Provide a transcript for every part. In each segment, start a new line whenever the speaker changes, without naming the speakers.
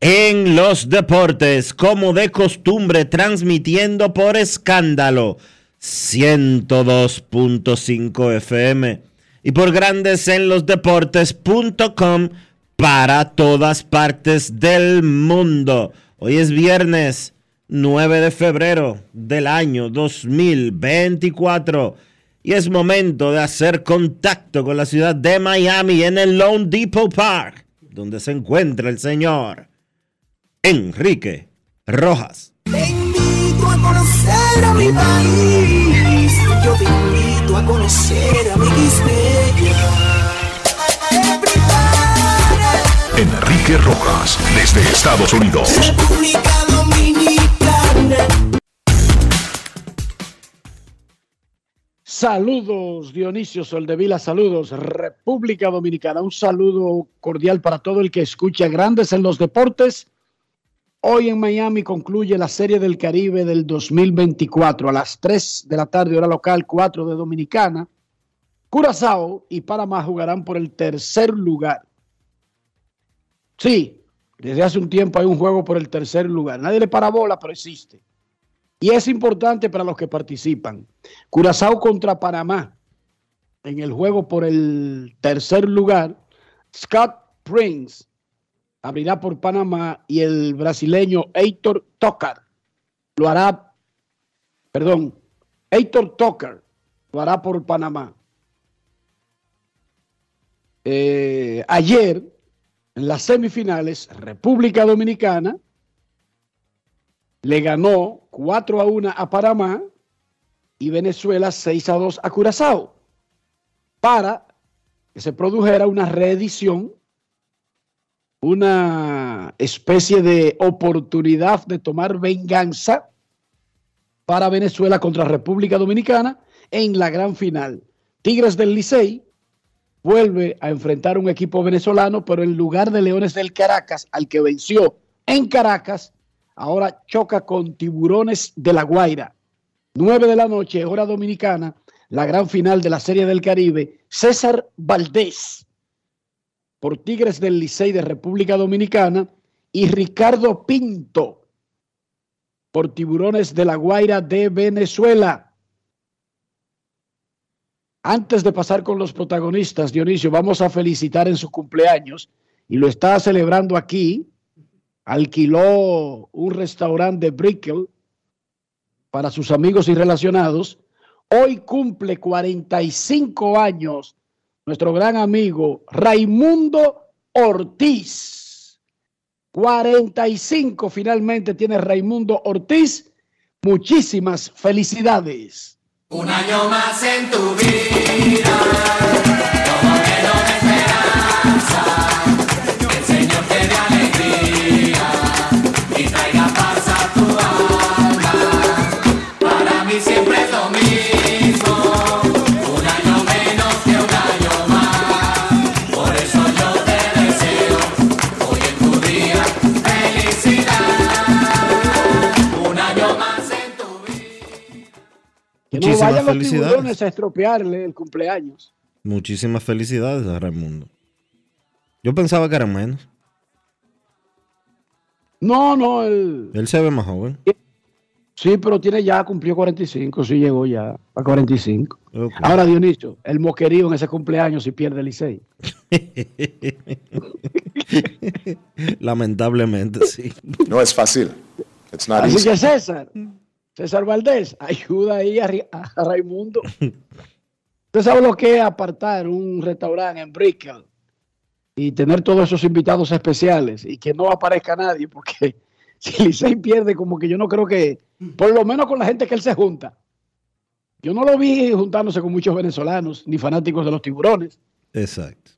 en los Deportes, como de costumbre, transmitiendo por escándalo 102.5 FM y por Grandes en los Deportes.com para todas partes del mundo. Hoy es viernes 9 de febrero del año 2024 y es momento de hacer contacto con la ciudad de Miami en el Lone Depot Park, donde se encuentra el señor Enrique Rojas.
Te invito a conocer a mi país. Yo te invito a conocer a mi Quispeya.
Enrique Rojas, desde Estados Unidos.
República Dominicana.
Saludos Dionisio Soldevila, saludos República Dominicana, un saludo cordial para todo el que escucha Grandes en los Deportes. Hoy en Miami concluye la Serie del Caribe del 2024 a las 3 de la tarde, hora local, 4 de Dominicana. Curazao y Panamá jugarán por el tercer lugar. Sí, desde hace un tiempo hay un juego por el tercer lugar. Nadie le para bola, pero existe. Y es importante para los que participan. Curazao contra Panamá en el juego por el tercer lugar. Scott Prince abrirá por Panamá y el brasileño Heitor Tocar lo hará, perdón, Heitor Tocar lo hará por Panamá. Eh, ayer, en las semifinales, República Dominicana le ganó 4 a 1 a Panamá y Venezuela 6 a 2 a Curazao para que se produjera una reedición, una especie de oportunidad de tomar venganza para Venezuela contra República Dominicana en la gran final. Tigres del Licey vuelve a enfrentar un equipo venezolano, pero en lugar de Leones del Caracas, al que venció en Caracas, ahora choca con Tiburones de la Guaira. 9 de la noche, hora dominicana, la gran final de la Serie del Caribe. César Valdés por Tigres del Licey de República Dominicana y Ricardo Pinto por Tiburones de la Guaira de Venezuela. Antes de pasar con los protagonistas, Dionisio, vamos a felicitar en su cumpleaños y lo está celebrando aquí. Alquiló un restaurante de Brickell para sus amigos y relacionados. Hoy cumple 45 años nuestro gran amigo Raimundo Ortiz. 45 finalmente tiene Raimundo Ortiz. Muchísimas felicidades.
Un año más en tu vida, como lleno de esperanza.
Que no
Muchísimas
vayan los
felicidades.
tiburones a estropearle el cumpleaños.
Muchísimas felicidades a Raimundo. Yo pensaba que era menos.
No, no, él,
Él se ve más joven.
sí, pero tiene ya, cumplió 45, sí llegó ya a 45.
Ok.
Ahora, Dionisio, el moquerío en ese cumpleaños si pierde el Licey.
Lamentablemente, sí.
No es fácil. It's not
Así
easy.
que César, César Valdés, ayuda ahí a, a Raimundo. Usted sabe lo que es apartar un restaurante en Brickell y tener todos esos invitados especiales y que no aparezca nadie, porque si Licey pierde, como que yo no creo que, por lo menos con la gente que él se junta. Yo no lo vi juntándose con muchos venezolanos ni fanáticos de los tiburones.
Exacto.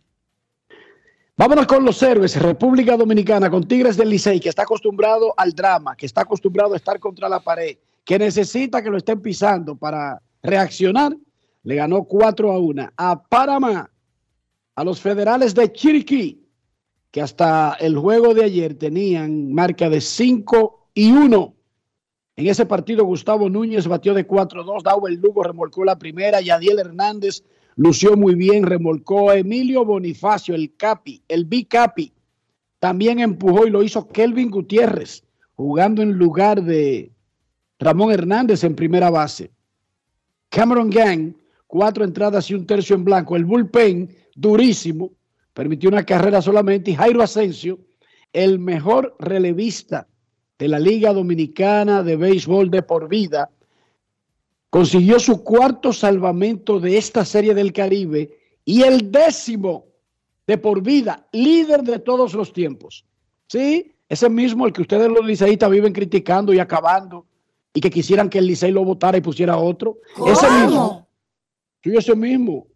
Vámonos con los héroes. República Dominicana con Tigres del Licey, que está acostumbrado al drama, que está acostumbrado a estar contra la pared, que necesita que lo estén pisando para reaccionar. Le ganó 4 a 1 a Panamá, a los federales de Chiriquí, que hasta el juego de ayer tenían marca de 5 y 1. En ese partido, Gustavo Núñez batió de 4-2, Dauber Lugo remolcó la primera, Yadiel Hernández lució muy bien, remolcó Emilio Bonifacio, el Capi, el Bicapi. También empujó y lo hizo Kelvin Gutiérrez, jugando en lugar de Ramón Hernández en primera base. Cameron Gang, cuatro entradas y un tercio en blanco. El bullpen, durísimo, permitió una carrera solamente. Y Jairo Asensio, el mejor relevista de la Liga Dominicana de Béisbol de por vida, consiguió su cuarto salvamento de esta serie del Caribe y el décimo de por vida, líder de todos los tiempos. Sí, ese mismo el que ustedes los liceístas viven criticando y acabando y que quisieran que el Licey lo votara y pusiera otro. Ese mismo. Sí, ese mismo.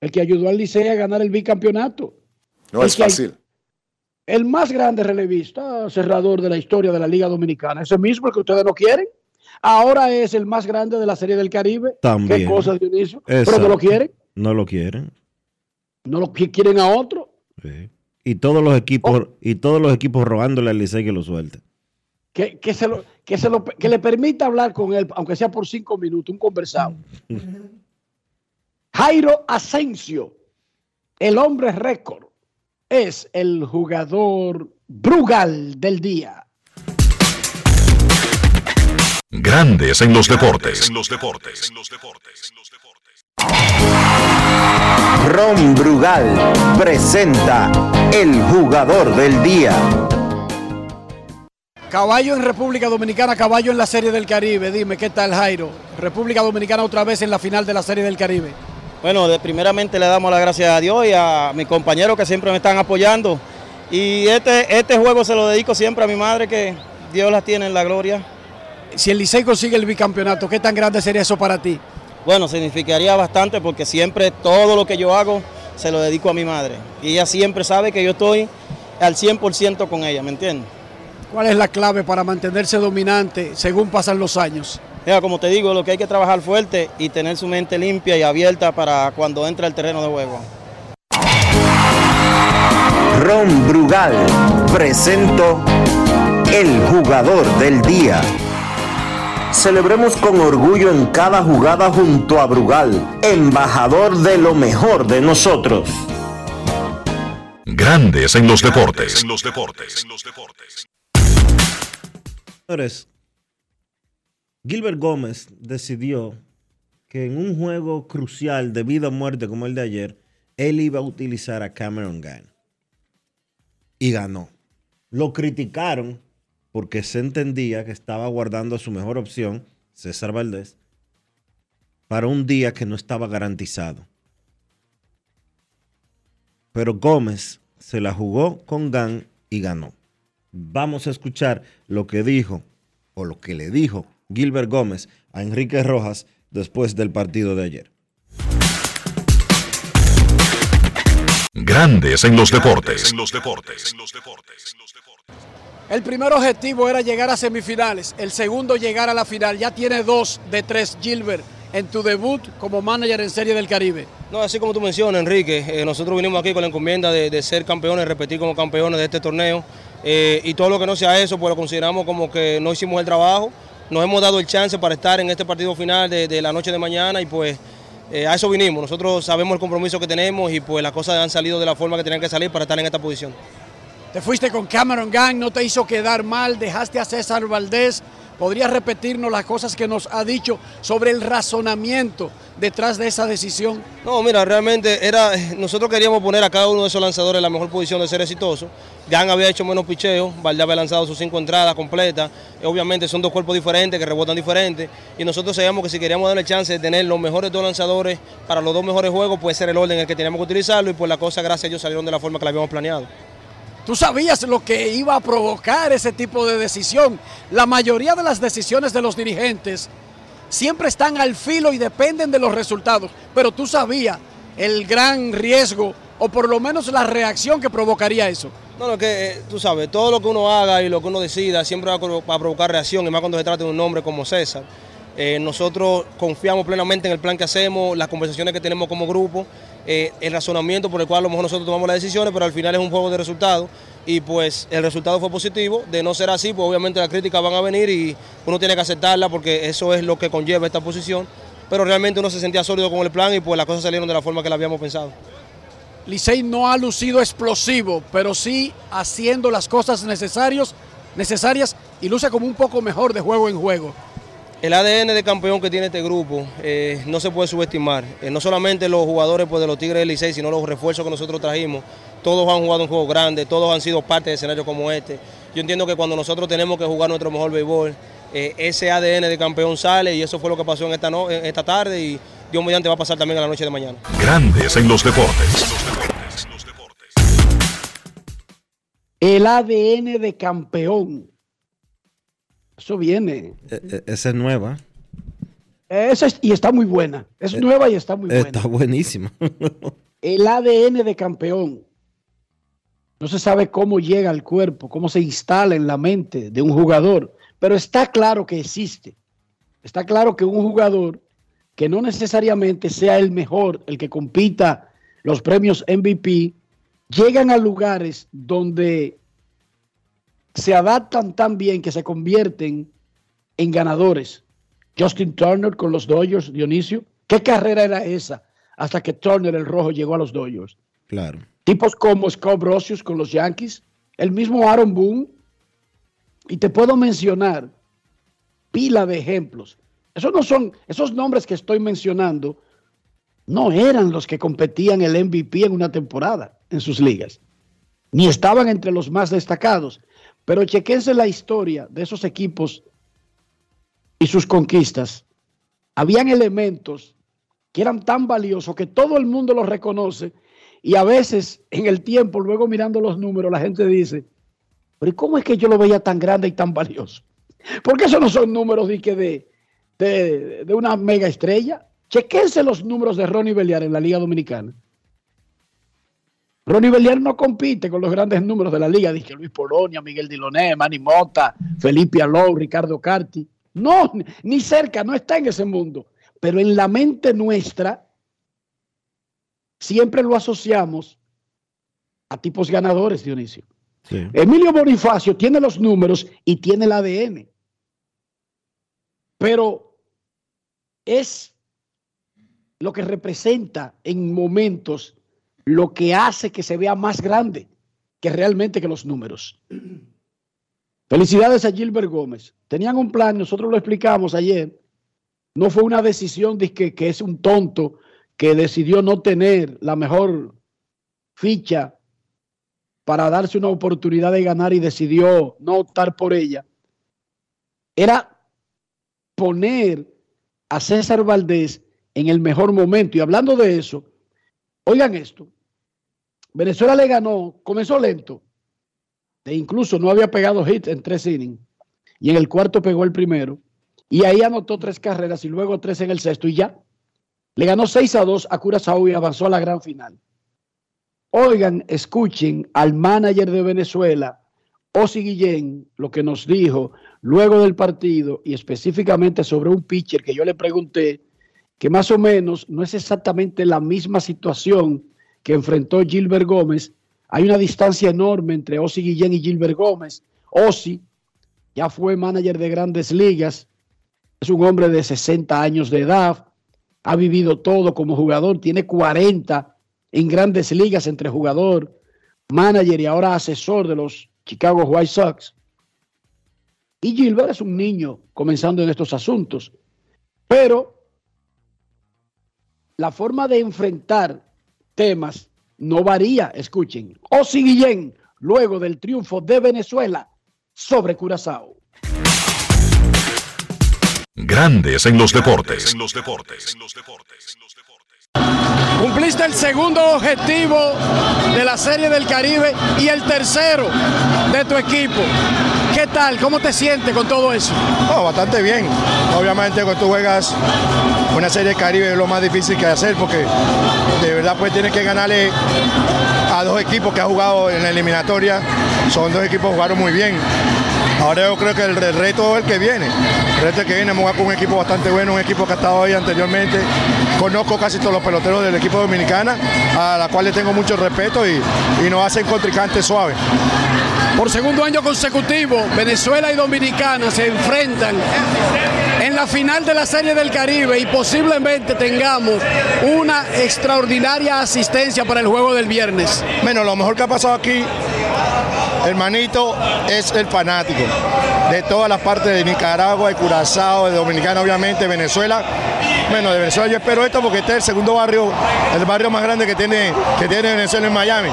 El que ayudó al Licey a ganar el bicampeonato.
No
el
es fácil.
El más grande relevista, cerrador de la historia de la Liga Dominicana. Ese mismo el que ustedes no quieren. Ahora es el más grande de la Serie del Caribe.
También.
¿Qué cosas, Dionisio? Pero
Exacto.
no lo quieren.
No lo quieren.
No lo qui- quieren a otro.
Sí. Y todos los equipos, y todos los equipos rogándole al Licey que lo suelte.
Que, que, se lo, que, se lo, que le permita hablar con él, aunque sea por cinco minutos, un conversado. Jairo Asensio, el hombre récord, es el jugador Brugal del día.
Grandes en los deportes. En los deportes.
Ron Brugal presenta el jugador del día.
Caballo en República Dominicana, caballo en la Serie del Caribe. Dime, ¿qué tal Jairo? República Dominicana otra vez en la final de la Serie del Caribe.
Bueno, de primeramente le damos las gracias a Dios y a mis compañeros que siempre me están apoyando. Y este, este juego se lo dedico siempre a mi madre, que Dios la tiene en la gloria.
Si el Licey consigue el bicampeonato, ¿qué tan grande sería eso para ti?
Bueno, significaría bastante porque siempre todo lo que yo hago se lo dedico a mi madre. Y ella siempre sabe que yo estoy al 100% con ella, ¿me entiendes?
¿Cuál es la clave para mantenerse dominante según pasan los años?
Mira, como te digo, lo que hay que trabajar fuerte y tener su mente limpia y abierta para cuando entre al terreno de juego.
Ron Brugal presento el jugador del día. Celebremos con orgullo en cada jugada junto a Brugal, embajador de lo mejor de nosotros.
Grandes en los deportes. En los deportes.
Señores, Gilbert Gómez decidió que en un juego crucial de vida o muerte como el de ayer, él iba a utilizar a Cameron Gann. Y ganó. Lo criticaron porque se entendía que estaba guardando su mejor opción, César Valdés, para un día que no estaba garantizado. Pero Gómez se la jugó con Gann y ganó. Vamos a escuchar lo que dijo o lo que le dijo Gilbert Gómez a Enrique Rojas después del partido de ayer.
Grandes en los deportes. En los deportes.
El primer objetivo era llegar a semifinales, el segundo llegar a la final. Ya tiene dos de tres, Gilbert, en tu debut como manager en Serie del Caribe.
No, así como tú mencionas, Enrique, eh, nosotros vinimos aquí con la encomienda de, de ser campeones, repetir como campeones de este torneo. Eh, y todo lo que no sea eso, pues lo consideramos como que no hicimos el trabajo
nos hemos dado el chance para estar en este partido final de, la noche de mañana y pues eh, a eso vinimos. Nosotros sabemos el compromiso que tenemos y pues las cosas han salido de la forma que tenían que salir para estar en esta posición.
Te fuiste con Cameron Gang, no te hizo quedar mal, dejaste a César Valdés. ¿Podrías repetirnos las cosas que nos ha dicho sobre el razonamiento detrás de esa decisión?
No, mira, realmente era, nosotros queríamos poner a cada uno de esos lanzadores en la mejor posición de ser exitoso. Gang había hecho menos picheo, Valdés había lanzado sus cinco entradas completas. Obviamente son dos cuerpos diferentes que rebotan diferentes. Y nosotros sabíamos que si queríamos darle chance de tener los mejores dos lanzadores para los dos mejores juegos, puede ser el orden en el que teníamos que utilizarlo. Y pues las cosas, gracias a Dios, salieron de la forma que la habíamos planeado.
Tú sabías lo que iba a provocar ese tipo de decisión. La mayoría de las decisiones de los dirigentes siempre están al filo y dependen de los resultados. Pero tú sabías el gran riesgo o por lo menos la reacción que provocaría eso.
No, no, que eh, tú sabes, todo lo que uno haga y lo que uno decida siempre va a, provocar reacción, y más cuando se trata de un nombre como César. Eh, nosotros confiamos plenamente en el plan que hacemos, las conversaciones que tenemos como grupo, eh, el razonamiento por el cual a lo mejor nosotros tomamos las decisiones, pero al final es un juego de resultados y pues el resultado fue positivo. De no ser así, pues obviamente las críticas van a venir y uno tiene que aceptarla porque eso es lo que conlleva esta posición. Pero realmente uno se sentía sólido con el plan y pues las cosas salieron de la forma que la habíamos pensado.
Licey no ha lucido explosivo, pero sí haciendo las cosas necesarios, necesarias y luce como un poco mejor de juego en juego.
El ADN de campeón que tiene este grupo eh, no se puede subestimar. Eh, no solamente los jugadores pues, de los Tigres del Licey, sino los refuerzos que nosotros trajimos. Todos han jugado un juego grande, todos han sido parte de escenarios como este. Yo entiendo que cuando nosotros tenemos que jugar nuestro mejor béisbol, eh, ese ADN de campeón sale y eso fue lo que pasó en esta, no- en esta tarde y Dios mediante va a pasar también a la noche de mañana.
Grandes en los deportes.
El ADN de campeón. Eso viene.
E- e- Esa es nueva.
Esa es- y está muy buena. Es nueva y está muy buena.
Está buenísima.
El ADN de campeón. No se sabe cómo llega al cuerpo, cómo se instala en la mente de un jugador, pero está claro que existe. Está claro que un jugador que no necesariamente sea el mejor, el que compita los premios MVP, llegan a lugares donde se adaptan tan bien que se convierten en ganadores. Justin Turner con los Dodgers, Dionisio. ¿Qué carrera era esa hasta que Turner el rojo llegó a los Dodgers?
Claro.
Tipos como Scott Brosius con los Yankees, el mismo Aaron Boone. Y te puedo mencionar pila de ejemplos. Esos no son, esos nombres que estoy mencionando no eran los que competían el MVP en una temporada en sus ligas, ni estaban entre los más destacados. Pero chequense la historia de esos equipos y sus conquistas. Habían elementos que eran tan valiosos que todo el mundo los reconoce y a veces en el tiempo, luego mirando los números, la gente dice, pero ¿y cómo es que yo lo veía tan grande y tan valioso? Porque esos no son números de, de, de, de una mega estrella. Chequense los números de Ronnie Beliar en la Liga Dominicana. Ronnie Beliar no compite con los grandes números de la liga. Dije Luis Polonia, Miguel Diloné, Manny Mota, Felipe Alou, Ricardo Carti. No, ni cerca, no está en ese mundo. Pero en la mente nuestra siempre lo asociamos a tipos ganadores, Dionisio.
Sí.
Emilio Bonifacio tiene los números y tiene el ADN. Pero es lo que representa en momentos lo que hace que se vea más grande que realmente que los números. Felicidades a Gilbert Gómez. Tenían un plan, nosotros lo explicamos ayer. No fue una decisión de que, que es un tonto que decidió no tener la mejor ficha para darse una oportunidad de ganar y decidió no optar por ella. Era poner a César Valdés en el mejor momento. Y hablando de eso, oigan esto. Venezuela le ganó, comenzó lento. E incluso no había pegado hit en tres innings. Y en el cuarto pegó el primero. Y ahí anotó tres carreras y luego tres en el sexto y ya. Le ganó 6 a 2 a Curazao y avanzó a la gran final. Oigan, escuchen al manager de Venezuela, Osi Guillén, lo que nos dijo luego del partido y específicamente sobre un pitcher que yo le pregunté, que más o menos no es exactamente la misma situación que enfrentó Gilbert Gómez. Hay una distancia enorme entre Osi Guillén y Gilbert Gómez. Osi ya fue manager de grandes ligas, Es un hombre de 60 años de edad, ha vivido todo como jugador, tiene 40 en grandes ligas entre jugador, manager y ahora asesor de los Chicago White Sox. Y Gilbert es un niño comenzando en estos asuntos, pero la forma de enfrentar temas no varía. Escuchen, Osi Guillén, luego del triunfo de Venezuela sobre Curazao.
Grandes en los deportes.
Cumpliste el segundo objetivo de la Serie del Caribe y el tercero de tu equipo. ¿Qué tal? ¿Cómo te sientes con todo eso?
Oh, bastante bien. Obviamente cuando tú juegas una Serie del Caribe es lo más difícil que hacer porque de verdad pues tienes que ganarle a dos equipos que ha jugado en la eliminatoria. Son dos equipos que jugaron muy bien. Ahora yo creo que el, reto es el que viene. El reto que viene, jugar con un equipo bastante bueno, un equipo que ha estado ahí anteriormente. Conozco casi todos los peloteros del equipo dominicana, a la cual le tengo mucho respeto y, y nos hacen contrincantes suaves.
Por segundo año consecutivo, Venezuela y Dominicana se enfrentan en la final de la Serie del Caribe y posiblemente tengamos una extraordinaria asistencia para el juego del viernes.
Bueno, lo mejor que ha pasado aquí, hermanito, es el fanático de todas las partes de Nicaragua, de Curazao, de Dominicana, obviamente, Venezuela. Bueno, de Venezuela yo espero esto porque este es el segundo barrio, el barrio más grande que tiene, que tiene Venezuela en Miami.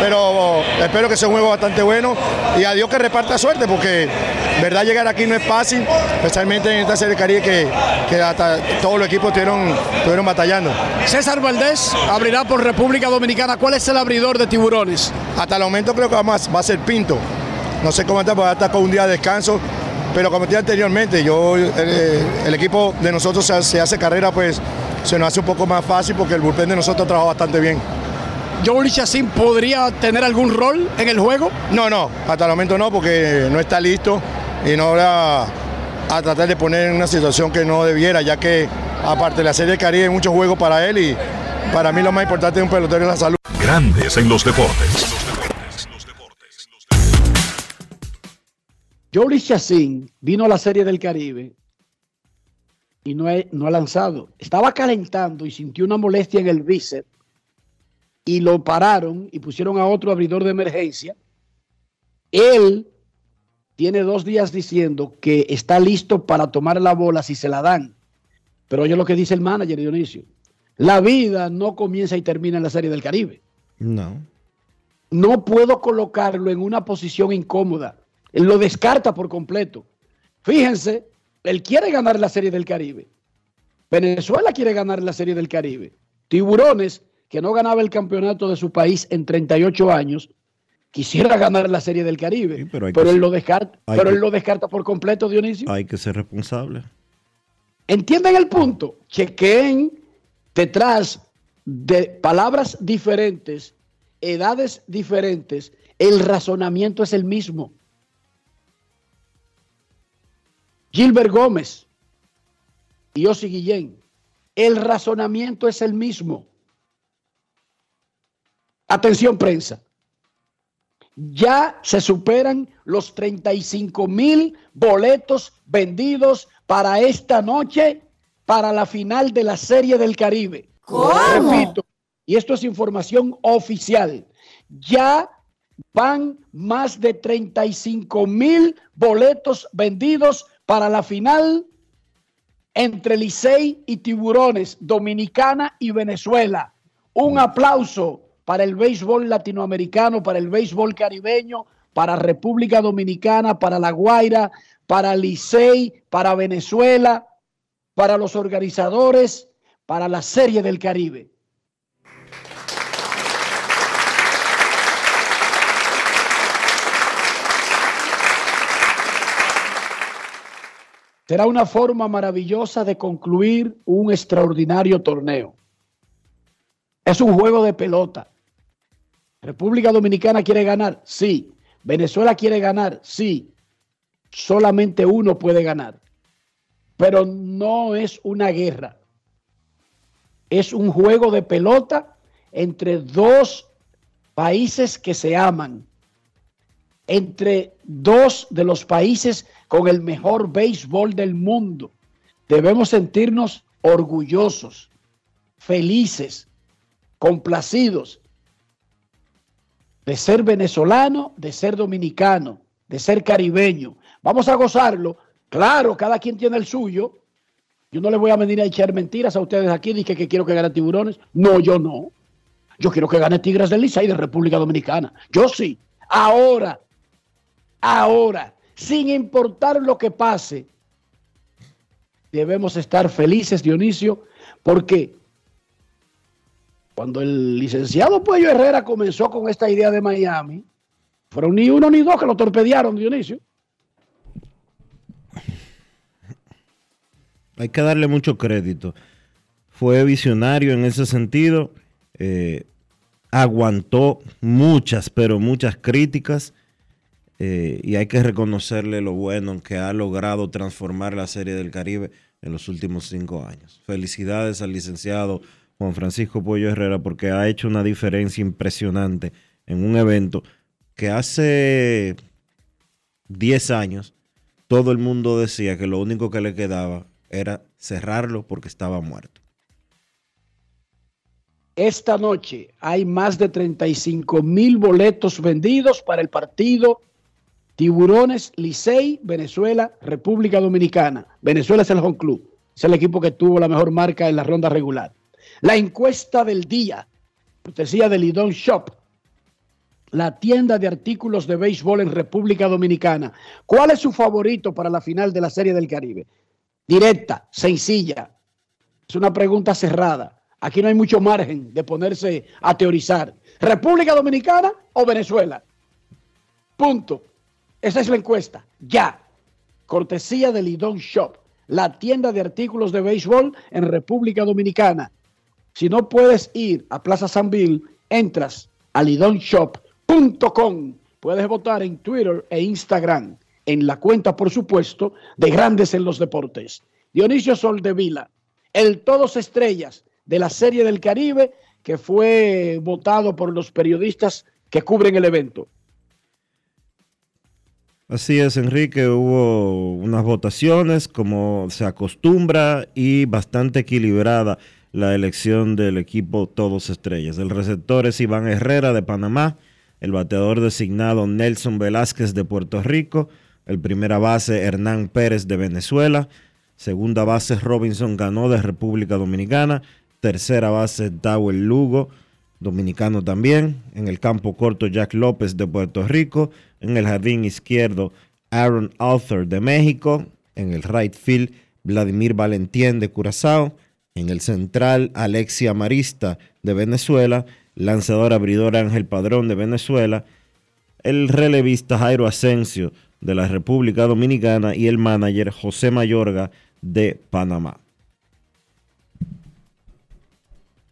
Pero espero que sea un juego bastante bueno y a Dios que reparta suerte porque verdad llegar aquí no es fácil, especialmente en esta serie Caribe que, que hasta todos los equipos estuvieron, estuvieron batallando.
César Valdés abrirá por República Dominicana. ¿Cuál es el abridor de tiburones?
Hasta el momento creo que va a ser Pinto. No sé cómo está, porque está con un día de descanso. Pero como te dije anteriormente, yo, eh, el equipo de nosotros se, se hace carrera, pues se nos hace un poco más fácil porque el bullpen de nosotros trabaja bastante bien.
¿Joey Chacín podría tener algún rol en el juego?
No, no, hasta el momento no, porque no está listo y no va a tratar de poner en una situación que no debiera, ya que aparte de la Serie del Caribe hay muchos juegos para él y para mí lo más importante de un pelotero es la salud.
Grandes en los deportes.
Jolie Chacín vino a la Serie del Caribe y no, he- no ha lanzado. Estaba calentando y sintió una molestia en el bíceps y lo pararon y pusieron a otro abridor de emergencia. Él tiene dos días diciendo que está listo para tomar la bola si se la dan. Pero oye lo que dice el manager Dionisio. La vida no comienza y termina en la Serie del Caribe.
No.
No puedo colocarlo en una posición incómoda. Él lo descarta por completo. Fíjense, él quiere ganar la Serie del Caribe. Venezuela quiere ganar la Serie del Caribe. Tiburones, que no ganaba el campeonato de su país en 38 años, quisiera ganar la Serie del Caribe.
pero
él
ser-
lo descarta, pero
que-
él lo descarta por completo, Dionisio.
Hay que ser responsable.
¿Entienden el punto? Chequeen detrás de palabras diferentes, edades diferentes, el razonamiento es el mismo. Gilbert Gómez y Osi Guillén, el razonamiento es el mismo. Atención prensa. Ya se superan los 35 mil boletos vendidos para esta noche para la final de la Serie del Caribe. Repito, y esto es información oficial. Ya van más de 35 mil boletos vendidos para la final entre Licey y Tiburones, Dominicana y Venezuela. Un aplauso para el béisbol latinoamericano, para el béisbol caribeño, para República Dominicana, para La Guaira, para Licey, para Venezuela, para los organizadores, para la Serie del Caribe. Será una forma maravillosa de concluir un extraordinario torneo. Es un juego de pelota. República Dominicana quiere ganar, sí. Venezuela quiere ganar, sí. Solamente uno puede ganar. Pero no es una guerra. Es un juego de pelota entre dos países que se aman. Entre dos de los países con el mejor béisbol del mundo. debemos sentirnos orgullosos, felices, complacidos de ser venezolano, de ser dominicano, de ser caribeño. Vamos a gozarlo. Claro, cada quien tiene el suyo. Yo no le voy a venir a echar mentiras a ustedes aquí, dije que quiero que gane tiburones. No, yo no. Yo quiero que gane Tigres del Licey de República Dominicana. Yo sí. Ahora, ahora, sin importar lo que pase, debemos estar felices, Dionisio, porque cuando el licenciado Puello Herrera comenzó con esta idea de Miami, fueron ni uno ni dos que lo torpedearon, Dionisio.
Hay que darle mucho crédito. Fue visionario en ese sentido. eh, aguantó muchas, pero muchas críticas. Eh, y hay que reconocerle lo bueno que ha logrado transformar la Serie del Caribe en los últimos cinco años. Felicidades al licenciado Juan Francisco Pollo Herrera porque ha hecho una diferencia impresionante en un evento que hace 10 años todo el mundo decía que lo único que le quedaba era cerrarlo porque estaba muerto.
Esta noche hay más de 35 mil boletos vendidos para el partido Tiburones Licey, Venezuela, República Dominicana. Venezuela es el home club. Es el equipo que tuvo la mejor marca en la ronda regular. La encuesta del día, cortesía de Lidón Shop, la tienda de artículos de béisbol en República Dominicana. ¿Cuál es su favorito para la final de la Serie del Caribe? Directa, sencilla. Es una pregunta cerrada. Aquí no hay mucho margen de ponerse a teorizar. ¿República Dominicana o Venezuela? Punto. Esa es la encuesta. Ya. Cortesía de Lidón Shop, la tienda de artículos de béisbol en República Dominicana. Si no puedes ir a Plaza San Bill, entras a lidonshop.com. Puedes votar en Twitter e Instagram, en la cuenta, por supuesto, de Grandes en los Deportes. Dionisio Soldevila, el todos estrellas de la Serie del Caribe, que fue votado por los periodistas que cubren el evento.
Así es, Enrique, hubo unas votaciones como se acostumbra y bastante equilibrada la elección del equipo Todos Estrellas. El receptor es Iván Herrera de Panamá, el bateador designado Nelson Velázquez de Puerto Rico, el primera base Hernán Pérez de Venezuela, segunda base Robinson Ganó de República Dominicana, tercera base Dawel Lugo, dominicano también, en el campo corto Jack López de Puerto Rico, en el jardín izquierdo Aaron Arthur de México, en el right field Vladimir Valentien de Curazao, en el central Alexia Marista de Venezuela, lanzador abridor Ángel Padrón de Venezuela, el relevista Jairo Asensio de la República Dominicana y el manager José Mayorga de Panamá.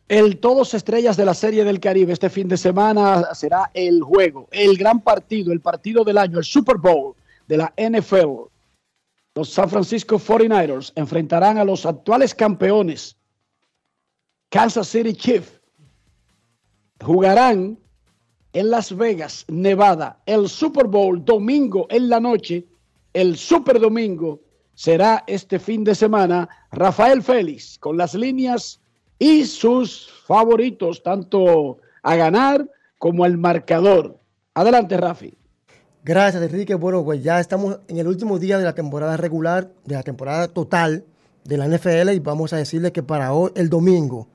El todos estrellas de la Serie del Caribe este fin de semana será el juego, el gran partido, el partido del año, el Super Bowl de la NFL. Los San Francisco 49ers enfrentarán a los actuales campeones Kansas City Chiefs. Jugarán en Las Vegas, Nevada, el Super Bowl domingo en la noche. El Super Domingo será este fin de semana. Rafael Félix con las líneas y sus favoritos, tanto a ganar como al marcador. Adelante, Rafi.
Gracias, Enrique. Bueno, pues ya estamos en el último día de la temporada regular, de la temporada total de la NFL y vamos a decirle que para hoy, el domingo,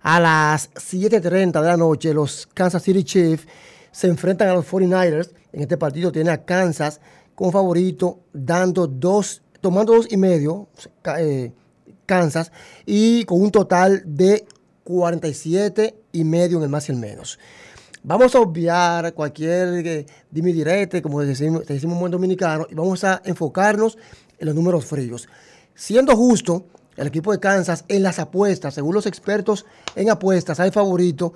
a las 7.30 de la noche, los Kansas City Chiefs se enfrentan a los 49ers. En este partido tiene a Kansas como favorito, dando dos, tomando dos y medio, eh, Kansas, y con un total de 47 y medio en el más y el menos. Vamos a obviar cualquier eh, dime direte, como decimos, decimos en buen dominicano, y vamos a enfocarnos en los números fríos. Siendo justo, el equipo de Kansas en las apuestas, según los expertos en apuestas, hay favorito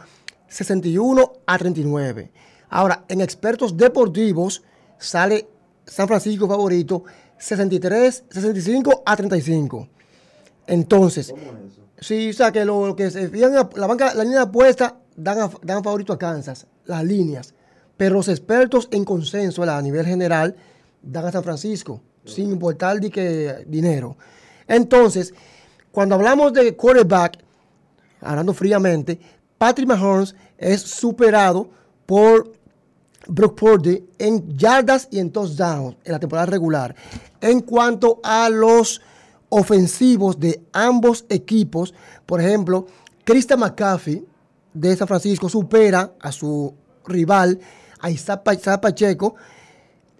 61 a 39. Ahora, en expertos deportivos sale San Francisco favorito 63, 65 a 35. Entonces, sí, o sea que lo, lo que se fijan, la banca, la línea de apuesta dan, a- dan favorito a Kansas, las líneas. Pero los expertos en consenso a nivel general dan a San Francisco, sin importar de que dinero. Entonces, cuando hablamos de quarterback, hablando fríamente, Patrick Mahomes es superado por Brock Purdy en yardas y en touchdowns en la temporada regular. En cuanto a los ofensivos de ambos equipos, por ejemplo, Christian McCaffrey de San Francisco supera a su rival, a Isaac Pa- Isaac Pacheco,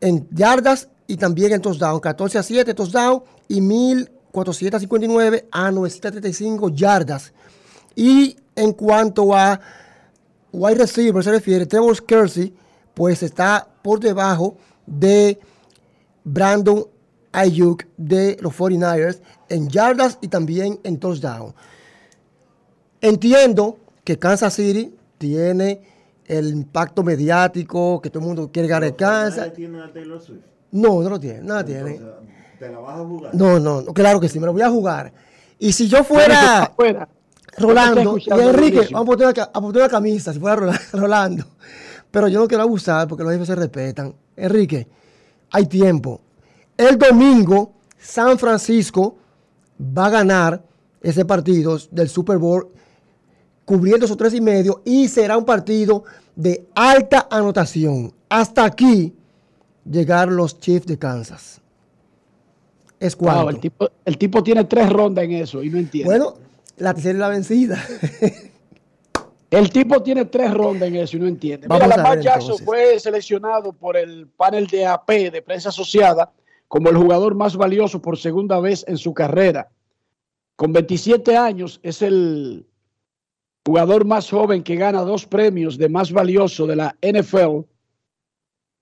en yardas y también en touchdown. 14 a 7 touchdown y 1459 a 935 yardas. Y en cuanto a wide receiver se refiere, Trevor Kersey, pues está por debajo de Brandon Ayuk de los 49ers en yardas y también en touchdown. Entiendo que Kansas City tiene el impacto mediático, que todo el mundo quiere ganar Kansas.
tiene a Taylor Swift?
No, no lo tiene, no la tiene.
¿Te la vas a jugar?
No, no, no, claro que sí, me lo voy a jugar. Y si yo fuera
Fuera.
Rolando y Enrique, vamos a poner, una, ca- a poner una camisa si fuera Rola- Rolando. Pero yo no quiero abusar porque los jefes se respetan. Enrique, hay tiempo. El domingo, San Francisco va a ganar ese partido del Super Bowl cubriendo esos tres y medio y será un partido de alta anotación. Hasta aquí llegaron los Chiefs de Kansas. Es
Wow,
cuarto.
el, tipo, el tipo tiene tres rondas en eso y no entiende.
Bueno, la tercera es la vencida.
El tipo tiene tres rondas en eso y no entiende. Mira,
Vamos a
Lamar Jackson
entonces.
fue seleccionado por el panel de AP de prensa asociada como el jugador más valioso por segunda vez en su carrera. Con 27 años es el jugador más joven que gana dos premios de más valioso de la NFL,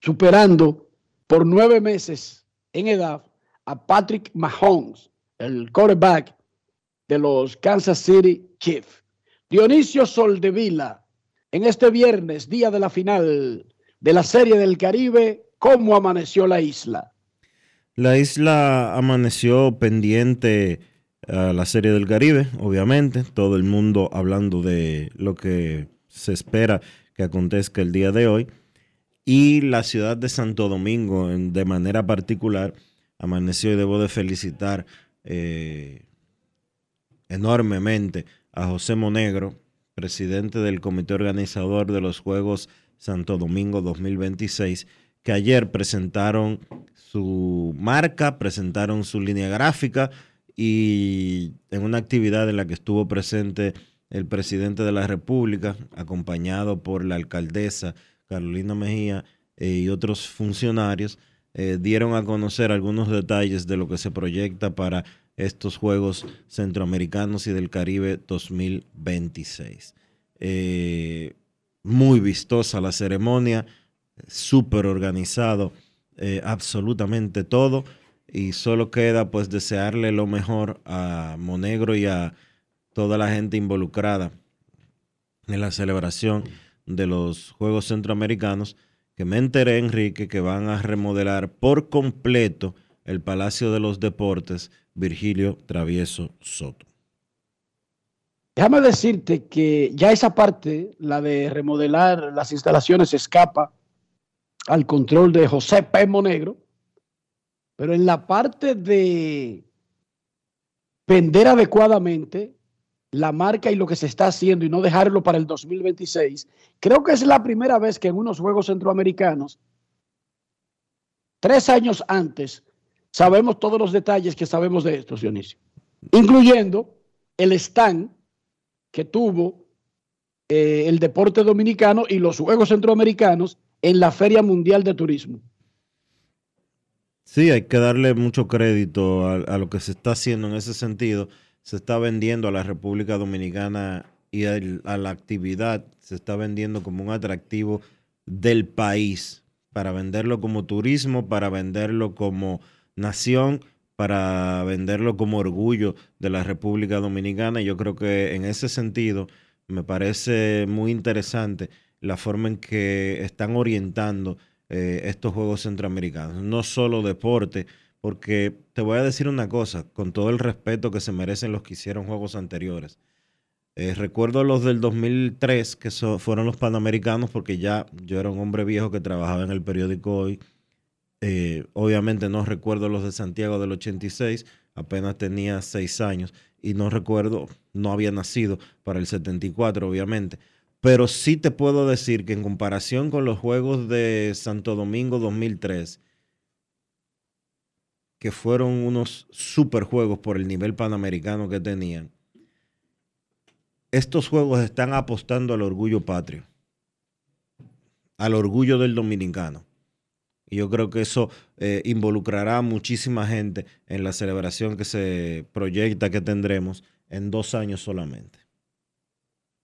superando por nueve meses en edad a Patrick Mahomes, el quarterback de los Kansas City Chiefs. Dionisio Soldevila, en este viernes, día de la final de la Serie del Caribe, ¿cómo amaneció la isla?
La isla amaneció pendiente a la Serie del Caribe, obviamente. Todo el mundo hablando de lo que se espera que acontezca el día de hoy. Y la ciudad de Santo Domingo, en- de manera particular, amaneció y debo de felicitar eh, enormemente a José Monegro, presidente del comité organizador de los Juegos Santo Domingo 2026, que ayer presentaron su marca, presentaron su línea gráfica y en una actividad en la que estuvo presente el presidente de la República, acompañado por la alcaldesa Carolina Mejía eh, y otros funcionarios, eh, dieron a conocer algunos detalles de lo que se proyecta para estos Juegos Centroamericanos y del Caribe 2026. Eh, muy vistosa la ceremonia, súper organizado, eh, absolutamente todo. Y solo queda pues desearle lo mejor a Monegro y a toda la gente involucrada en la celebración de los Juegos Centroamericanos, que me enteré, Enrique, que van a remodelar por completo el Palacio de los Deportes Virgilio Travieso Soto.
Déjame decirte que ya esa parte, la de remodelar las instalaciones, escapa al control de José P. Monegro, pero en la parte de vender adecuadamente la marca y lo que se está haciendo y no dejarlo para el 2026, creo que es la primera vez que en unos Juegos Centroamericanos, tres años antes, sabemos todos los detalles que sabemos de esto, Dionisio, incluyendo el stand que tuvo eh, el deporte dominicano y los Juegos Centroamericanos en la Feria Mundial de Turismo.
Sí, hay que darle mucho crédito a, a lo que se está haciendo en ese sentido. Se está vendiendo a la República Dominicana y al- a la actividad, se está vendiendo como un atractivo del país, para venderlo como turismo, para venderlo como nación, para venderlo como orgullo de la República Dominicana. Yo creo que en ese sentido me parece muy interesante la forma en que están orientando eh, estos Juegos Centroamericanos. No solo deporte, porque te voy a decir una cosa, con todo el respeto que se merecen los que hicieron Juegos anteriores. Eh, recuerdo los del 2003, que fueron los Panamericanos, porque ya yo era un hombre viejo que trabajaba en el periódico hoy. Eh, obviamente no recuerdo los de Santiago del 86, apenas tenía seis años y no recuerdo, no había nacido para el 74, obviamente. Pero sí te puedo decir que en comparación con los Juegos de Santo Domingo 2003, que fueron unos super juegos por el nivel panamericano que tenían, estos juegos están apostando al orgullo patrio, al orgullo del dominicano. Y yo creo que eso eh, involucrará a muchísima gente en la celebración que se proyecta que tendremos en dos años solamente.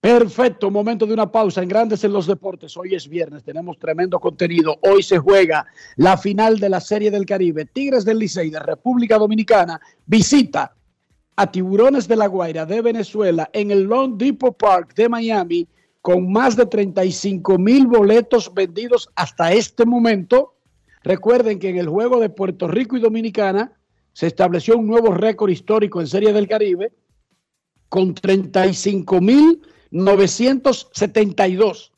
Perfecto, momento de una pausa en Grandes en los Deportes. Hoy es viernes, tenemos tremendo contenido. Hoy se juega la final de la Serie del Caribe. Tigres del Licey de República Dominicana visita a Tiburones de la Guaira de Venezuela en el Long Depot Park de Miami con más de 35 mil boletos vendidos hasta este momento. Recuerden que en el juego de Puerto Rico y Dominicana se estableció un nuevo récord histórico en Serie del Caribe con 35 mil 972.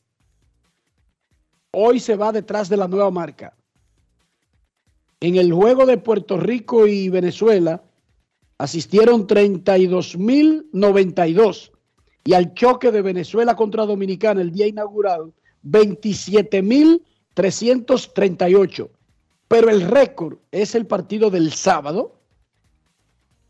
Hoy se va detrás de la nueva marca. En el juego de Puerto Rico y Venezuela asistieron 32.092 y al choque de Venezuela contra Dominicana el día inaugural 27.338. Pero el récord es el partido del sábado,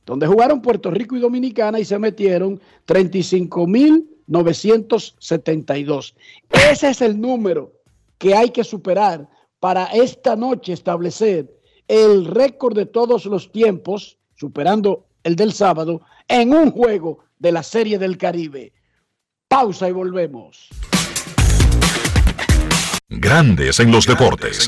donde jugaron Puerto Rico y Dominicana y se metieron 35.000 972. Ese es el número que hay que superar para esta noche establecer el récord de todos los tiempos, superando el del sábado, en un juego de la Serie del Caribe. Pausa y volvemos.
Grandes en los deportes.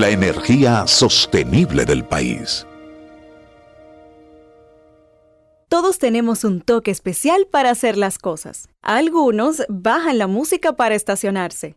La energía sostenible del país.
Todos tenemos un toque especial para hacer las cosas. Algunos bajan la música para estacionarse.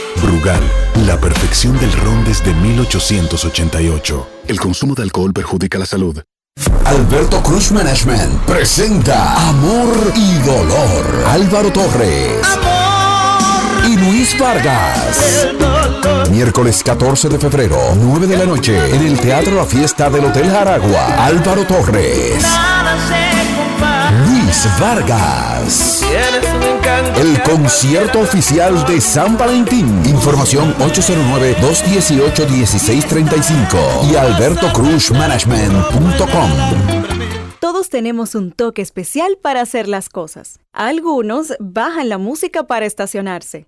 Brugal, la perfección del ron desde 1888.
El consumo de alcohol perjudica la salud.
Alberto Cruz Management presenta Amor y Dolor. Álvaro Torres. Y Luis Vargas. Miércoles 14 de febrero, 9 de la noche, en el Teatro La Fiesta del Hotel Jaragua. Álvaro Torres. Luis Vargas. El concierto oficial de San Valentín. Información 809-218-1635 y albertocruzmanagement.com.
Todos tenemos un toque especial para hacer las cosas. Algunos bajan la música para estacionarse.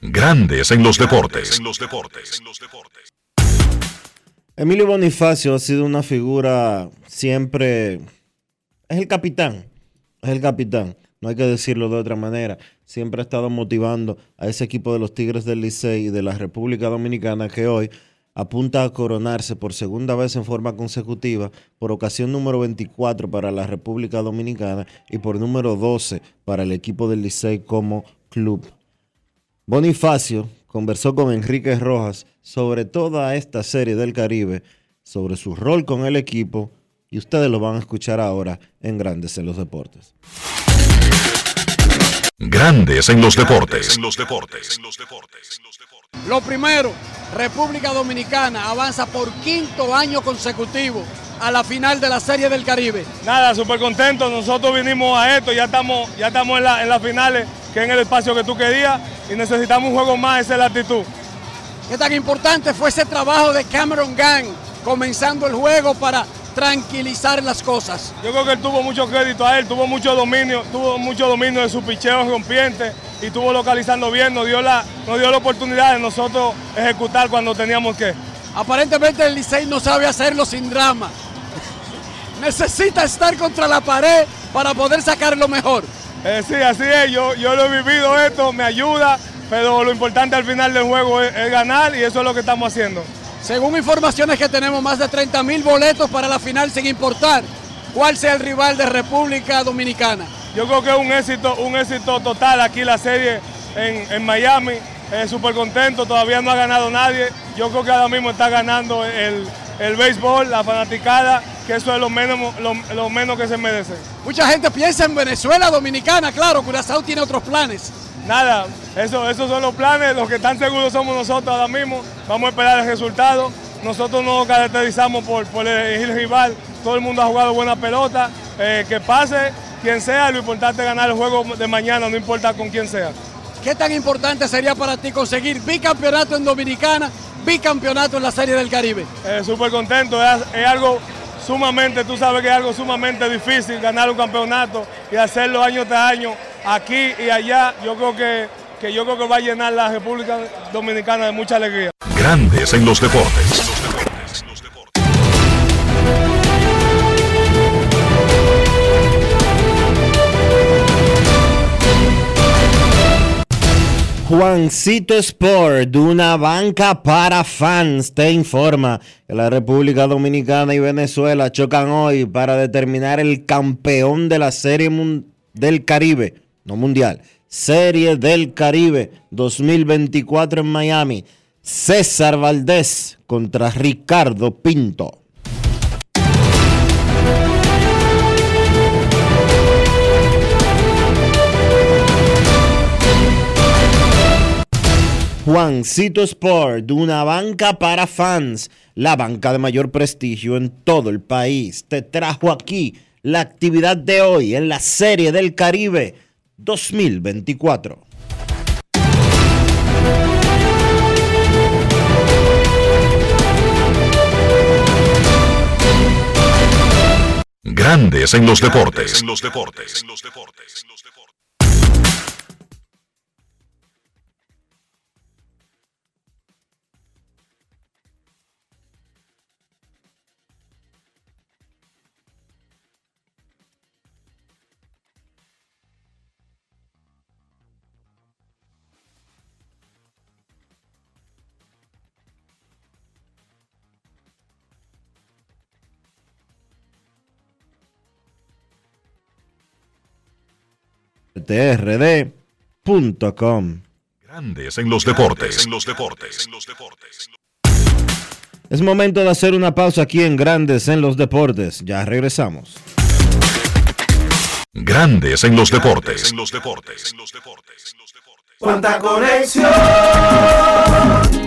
Grandes en los deportes.
Emilio Bonifacio ha sido una figura siempre. Es el capitán. Es el capitán. No hay que decirlo de otra manera. Siempre ha estado motivando a ese equipo de los Tigres del Licey y de la República Dominicana que hoy apunta a coronarse por segunda vez en forma consecutiva, por ocasión número 24 para la República Dominicana y por número 12 para el equipo del Licey como club. Bonifacio conversó con Enrique Rojas sobre toda esta serie del Caribe, sobre su rol con el equipo y ustedes lo van a escuchar ahora en Grandes en los Deportes.
Grandes en los deportes.
Lo primero, República Dominicana avanza por quinto año consecutivo a la final de la Serie del Caribe.
Nada, súper contento. Nosotros vinimos a esto, ya estamos, ya estamos en, la- en las finales, que es en el espacio que tú querías, y necesitamos un juego más, esa es la actitud.
¿Qué tan importante fue ese trabajo de Cameron Gang comenzando el juego para tranquilizar las cosas?
Yo creo que él tuvo mucho crédito a él, tuvo mucho dominio, tuvo mucho dominio de su picheo rompiente y estuvo localizando bien, nos dio la, nos dio la oportunidad de nosotros ejecutar cuando teníamos que.
Aparentemente el Licey no sabe hacerlo sin drama. Necesita estar contra la pared para poder sacar lo mejor.
Eh, sí, así es, yo, yo lo he vivido esto, me ayuda, pero lo importante al final del juego es, es ganar y eso es lo que estamos haciendo.
Según informaciones que tenemos, más de 30 mil boletos para la final sin importar cuál sea el rival de República Dominicana.
Yo creo que es un éxito, un éxito total aquí la serie en, en Miami. Eh, Súper contento, todavía no ha ganado nadie. Yo creo que ahora mismo está ganando el, el béisbol, la fanaticada, que eso es lo menos, lo, lo menos que se merece.
Mucha gente piensa en Venezuela Dominicana, claro, Curazao tiene otros planes.
Nada, eso, esos son los planes, los que están seguros somos nosotros ahora mismo. Vamos a esperar el resultado nosotros no nos caracterizamos por, por elegir rival, todo el mundo ha jugado buena pelota, eh, que pase quien sea, lo importante es ganar el juego de mañana, no importa con quién sea.
¿Qué tan importante sería para ti conseguir bicampeonato en Dominicana, bicampeonato en la Serie del Caribe?
Eh, Súper contento, es, es algo sumamente, tú sabes que es algo sumamente difícil ganar un campeonato y hacerlo año tras año, aquí y allá. Yo creo que, que yo creo que va a llenar la República Dominicana de mucha alegría.
Grandes en los deportes.
Juancito Sport, una banca para fans, te informa que la República Dominicana y Venezuela chocan hoy para determinar el campeón de la Serie del Caribe, no mundial, Serie del Caribe 2024 en Miami. César Valdés contra Ricardo Pinto. Juancito Sport, una banca para fans, la banca de mayor prestigio en todo el país, te trajo aquí la actividad de hoy en la Serie del Caribe 2024.
Grandes en los deportes. En los deportes.
trd.com.
Grandes en los deportes. En los deportes.
Es momento de hacer una pausa aquí en Grandes en los deportes. Ya regresamos.
Grandes en los deportes.
En los deportes. Cuánta conexión,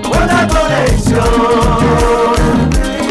cuánta conexión.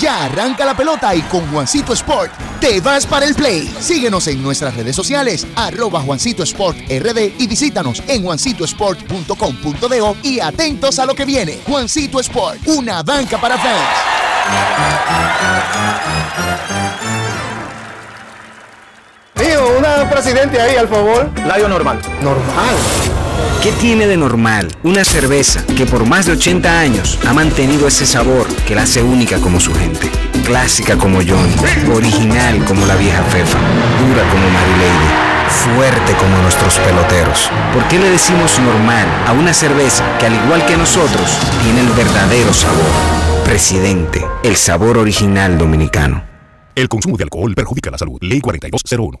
Ya arranca la pelota y con Juancito Sport te vas para el play. Síguenos en nuestras redes sociales, arroba Juancito Sport RD y visítanos en juancitosport.com.de y atentos a lo que viene. Juancito Sport, una banca para fans.
Tío, una presidente ahí, al favor. Layo normal.
¿Normal? ¿Qué tiene de normal una cerveza que por más de 80 años ha mantenido ese sabor que la hace única como su gente? Clásica como John, original como la vieja Fefa, dura como Lady, fuerte como nuestros peloteros. ¿Por qué le decimos normal a una cerveza que al igual que nosotros tiene el verdadero sabor? Presidente, el sabor original dominicano.
El consumo de alcohol perjudica la salud. Ley 4201.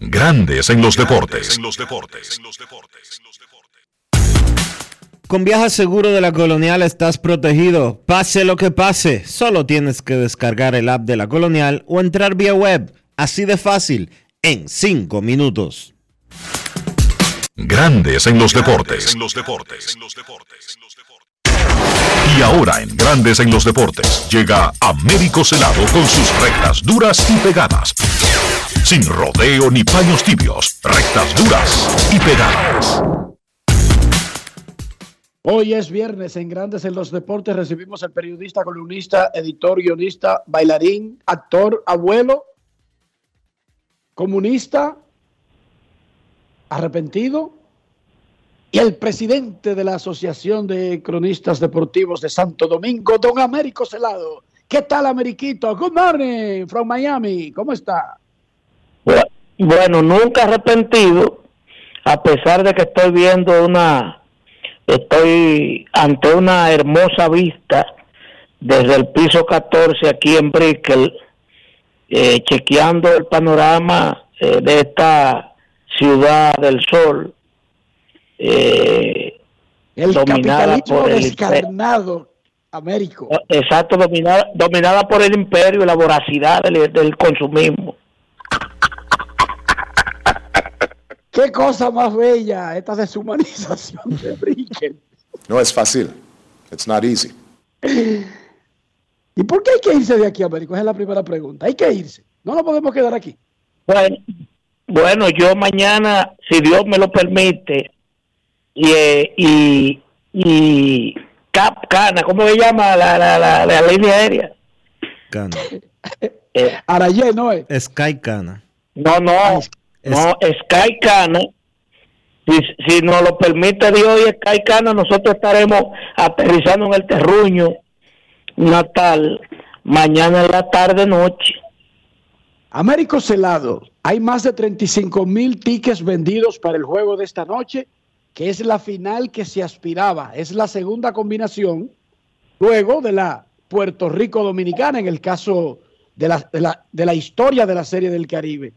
Grandes en los deportes.
Con Viaja Seguro de la Colonial estás protegido. Pase lo que pase, solo tienes que descargar el app de la Colonial o entrar vía web. Así de fácil, en 5 minutos.
Grandes en los deportes. Y ahora en Grandes en los deportes llega Américo Celado con sus rectas duras y pegadas. Sin rodeo ni paños tibios, rectas duras y pegadas.
Hoy es viernes en Grandes en los Deportes. Recibimos al periodista, columnista, editor, guionista, bailarín, actor, abuelo, comunista, arrepentido y el presidente de la Asociación de Cronistas Deportivos de Santo Domingo, don Américo Celado. ¿Qué tal, Ameriquito? Good morning from Miami. ¿Cómo está?
Bueno, nunca arrepentido, a pesar de que estoy viendo una, estoy ante una hermosa vista desde el piso 14 aquí en Brickell, eh, chequeando el panorama eh, de esta ciudad del sol, eh,
El
dominada
capitalismo
por el
descarnado, Américo.
exacto, dominada, dominada por el imperio y la voracidad del, del consumismo.
Qué cosa más bella esta deshumanización de Brickell.
No es fácil. It's not easy.
¿Y por qué hay que irse de aquí, Américo? Esa es la primera pregunta. Hay que irse. No nos podemos quedar aquí.
Bueno, bueno, yo mañana, si Dios me lo permite, y, eh, y, y Cap Cana, ¿cómo se llama la, la, la, la línea aérea?
Cana.
Eh,
Arayé, ¿no es?
Sky Cana.
No, no, no, Sky Cana. Si, si nos lo permite Dios y Sky Cana, nosotros estaremos aterrizando en el terruño natal mañana en la tarde noche.
Américo Celado, hay más de 35 mil tickets vendidos para el juego de esta noche, que es la final que se aspiraba. Es la segunda combinación luego de la Puerto Rico Dominicana en el caso de la, de la, de la historia de la Serie del Caribe.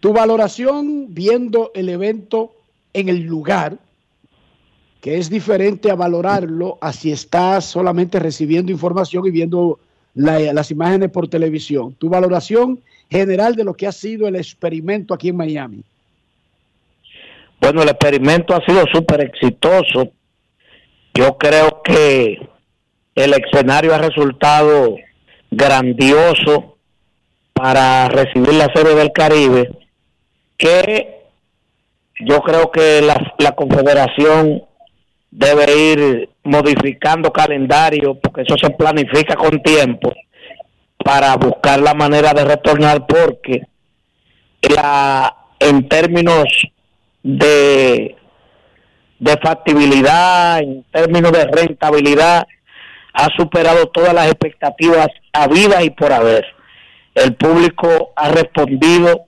Tu valoración viendo el evento en el lugar, que es diferente a valorarlo a si estás solamente recibiendo información y viendo la- las imágenes por televisión. Tu valoración general de lo que ha sido el experimento aquí en Miami.
Bueno, el experimento ha sido súper exitoso. Yo creo que el escenario ha resultado grandioso para recibir la Serie del Caribe, que yo creo que la, la Confederación debe ir modificando calendario, porque eso se planifica con tiempo, para buscar la manera de retornar, porque la, en términos de, de factibilidad, en términos de rentabilidad, ha superado todas las expectativas habidas y por haber. El público ha respondido